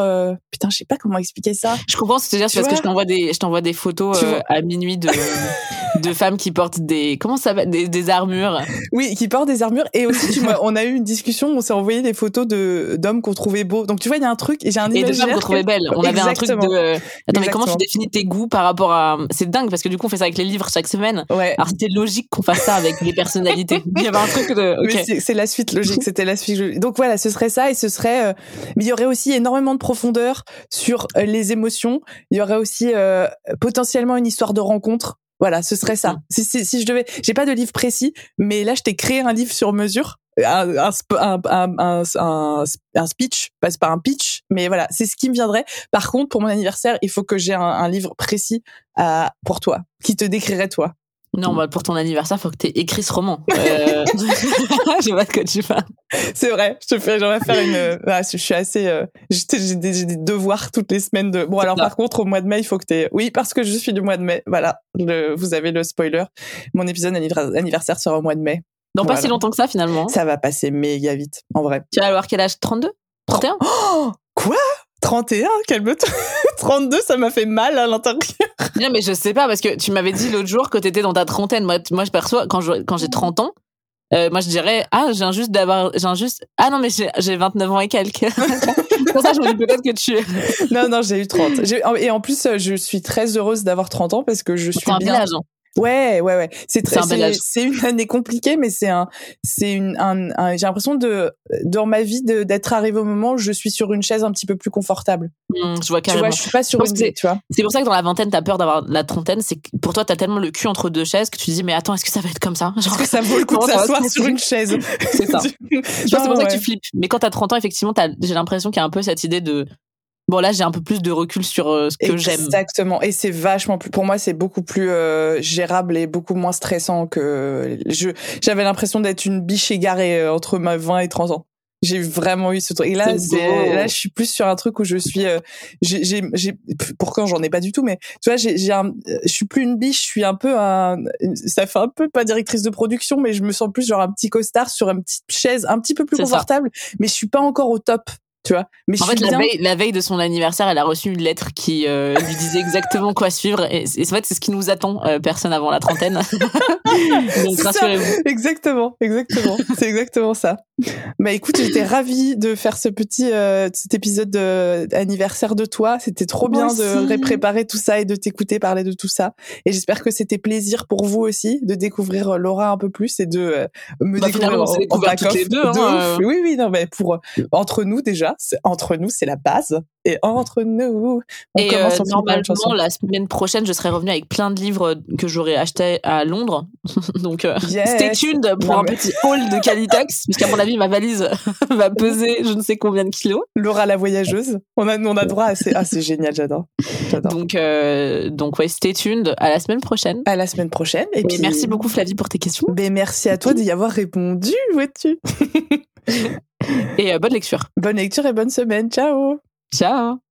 S2: putain je sais pas comment expliquer ça.
S1: Je comprends ce que tu veux dire parce que je t'envoie des je t'envoie des photos à minuit de de femmes qui portent des comment ça s'appelle des, des armures.
S2: Oui qui portent des armures. Et aussi tu vois on a eu une discussion on s'est envoyé des photos de d'hommes qu'on trouvait beaux. Donc tu vois il y a un truc et j'ai un
S1: et de femmes qu'on trouvait belles. On avait un truc de attends Exactement. mais comment tu définis tes goûts par rapport à c'est dingue parce que du coup on fait ça avec les livres chaque semaine.
S2: Ouais.
S1: Alors c'était logique qu'on fasse ça avec les personnalités. Il y avait un truc de. Okay.
S2: Mais c'est la suite logique. C'était la suite. Logique. Donc voilà, ce serait ça et ce serait. Euh... Mais il y aurait aussi énormément de profondeur sur euh, les émotions. Il y aurait aussi euh, potentiellement une histoire de rencontre. Voilà, ce serait ça. Si, si, si je devais, j'ai pas de livre précis, mais là je t'ai créé un livre sur mesure un, un, un, un, un speech, pas, pas un pitch, mais voilà, c'est ce qui me viendrait. Par contre, pour mon anniversaire, il faut que j'ai un, livre précis à, pour toi, qui te décrirait toi.
S1: Non, bah pour ton anniversaire, faut que tu aies écrit ce roman. Euh... je sais pas de quoi tu parles.
S2: C'est vrai. Je te fais, j'aimerais faire une. Ah, je suis assez. Euh... J'ai des, des, devoirs toutes les semaines de. Bon, alors par contre, au mois de mai, il faut que tu. Oui, parce que je suis du mois de mai. Voilà. Le... Vous avez le spoiler. Mon épisode anniversaire sera au mois de mai.
S1: Dans voilà. pas si longtemps que ça finalement.
S2: Ça va passer méga vite, en vrai.
S1: Tu vas avoir quel âge? 32 31
S2: oh Quoi? 31 Calme-toi. 32, ça m'a fait mal à l'intérieur.
S1: Non, mais je sais pas, parce que tu m'avais dit l'autre jour que t'étais dans ta trentaine. Moi, moi je perçois, quand j'ai quand 30 ans, euh, moi je dirais, ah, j'ai juste d'avoir, j'ai juste, ah non, mais j'ai 29 ans et quelques. Pour ça, je me dis peut-être que tu.
S2: non, non, j'ai eu 30. Et en plus, je suis très heureuse d'avoir 30 ans parce que je suis
S1: un
S2: bien.
S1: Village, hein.
S2: Ouais, ouais, ouais. C'est très,
S1: c'est,
S2: une année compliquée, mais c'est un, c'est une, un, un j'ai l'impression de, dans ma vie, d'être arrivé au moment où je suis sur une chaise un petit peu plus confortable.
S1: Mmh, je vois carrément.
S2: Tu vois, je suis pas sur une,
S1: c'est,
S2: tu vois.
S1: C'est pour ça que dans la vingtaine, t'as peur d'avoir la trentaine. C'est que pour toi, t'as tellement le cul entre deux chaises que tu te dis, mais attends, est-ce que ça va être comme ça?
S2: Genre, est-ce que ça vaut le coup de s'asseoir sur une chaise?
S1: c'est ça. c'est pour ça que tu flippes. Mais quand t'as 30 ans, effectivement, t'as, j'ai l'impression qu'il y a un peu cette idée de, Bon là j'ai un peu plus de recul sur euh, ce que j'aime.
S2: Exactement et c'est vachement plus pour moi c'est beaucoup plus euh, gérable et beaucoup moins stressant que je j'avais l'impression d'être une biche égarée euh, entre ma 20 et 30 ans. J'ai vraiment eu ce truc. Et là, c'est là, je suis plus sur un truc où je suis. Euh, j'ai, j'ai, pourquoi j'en ai pas du tout, mais tu vois, j'ai, j'ai un, je suis plus une biche. Je suis un peu un. Ça fait un peu pas directrice de production, mais je me sens plus genre un petit costard sur une petite chaise, un petit peu plus confortable. Mais je suis pas encore au top tu vois.
S1: Mais en fait, la, veille, la, veille, de son anniversaire, elle a reçu une lettre qui euh, lui disait exactement quoi suivre. Et, en fait, c'est ce qui nous attend, euh, personne avant la trentaine. Donc rassurez-vous.
S2: Exactement, exactement. c'est exactement ça. Bah écoute, j'étais ravie de faire ce petit euh, cet épisode de, anniversaire de toi. C'était trop bien de préparer tout ça et de t'écouter parler de tout ça. Et j'espère que c'était plaisir pour vous aussi de découvrir Laura un peu plus et de me bah, découvrir en,
S1: en les deux. Hein,
S2: oui, oui, non, mais pour entre nous déjà entre nous, c'est la base. Et entre nous,
S1: on et commence euh, normalement la semaine prochaine, je serai revenue avec plein de livres que j'aurais achetés à Londres. Donc euh, stay tuned pour un petit haul de Calitex, puisqu'à mon avis ma valise va peser je ne sais combien de kilos.
S2: Laura la voyageuse, on a on a droit à c'est ah c'est génial, j'adore.
S1: Donc euh, donc ouais, stay tuned. À la semaine prochaine.
S2: À la semaine prochaine. Et, puis
S1: merci beaucoup Flavie pour tes questions.
S2: Ben merci à toi d'y avoir répondu, vois-tu.
S1: Et euh, bonne lecture.
S2: Bonne lecture et bonne semaine. Ciao.
S1: Ciao.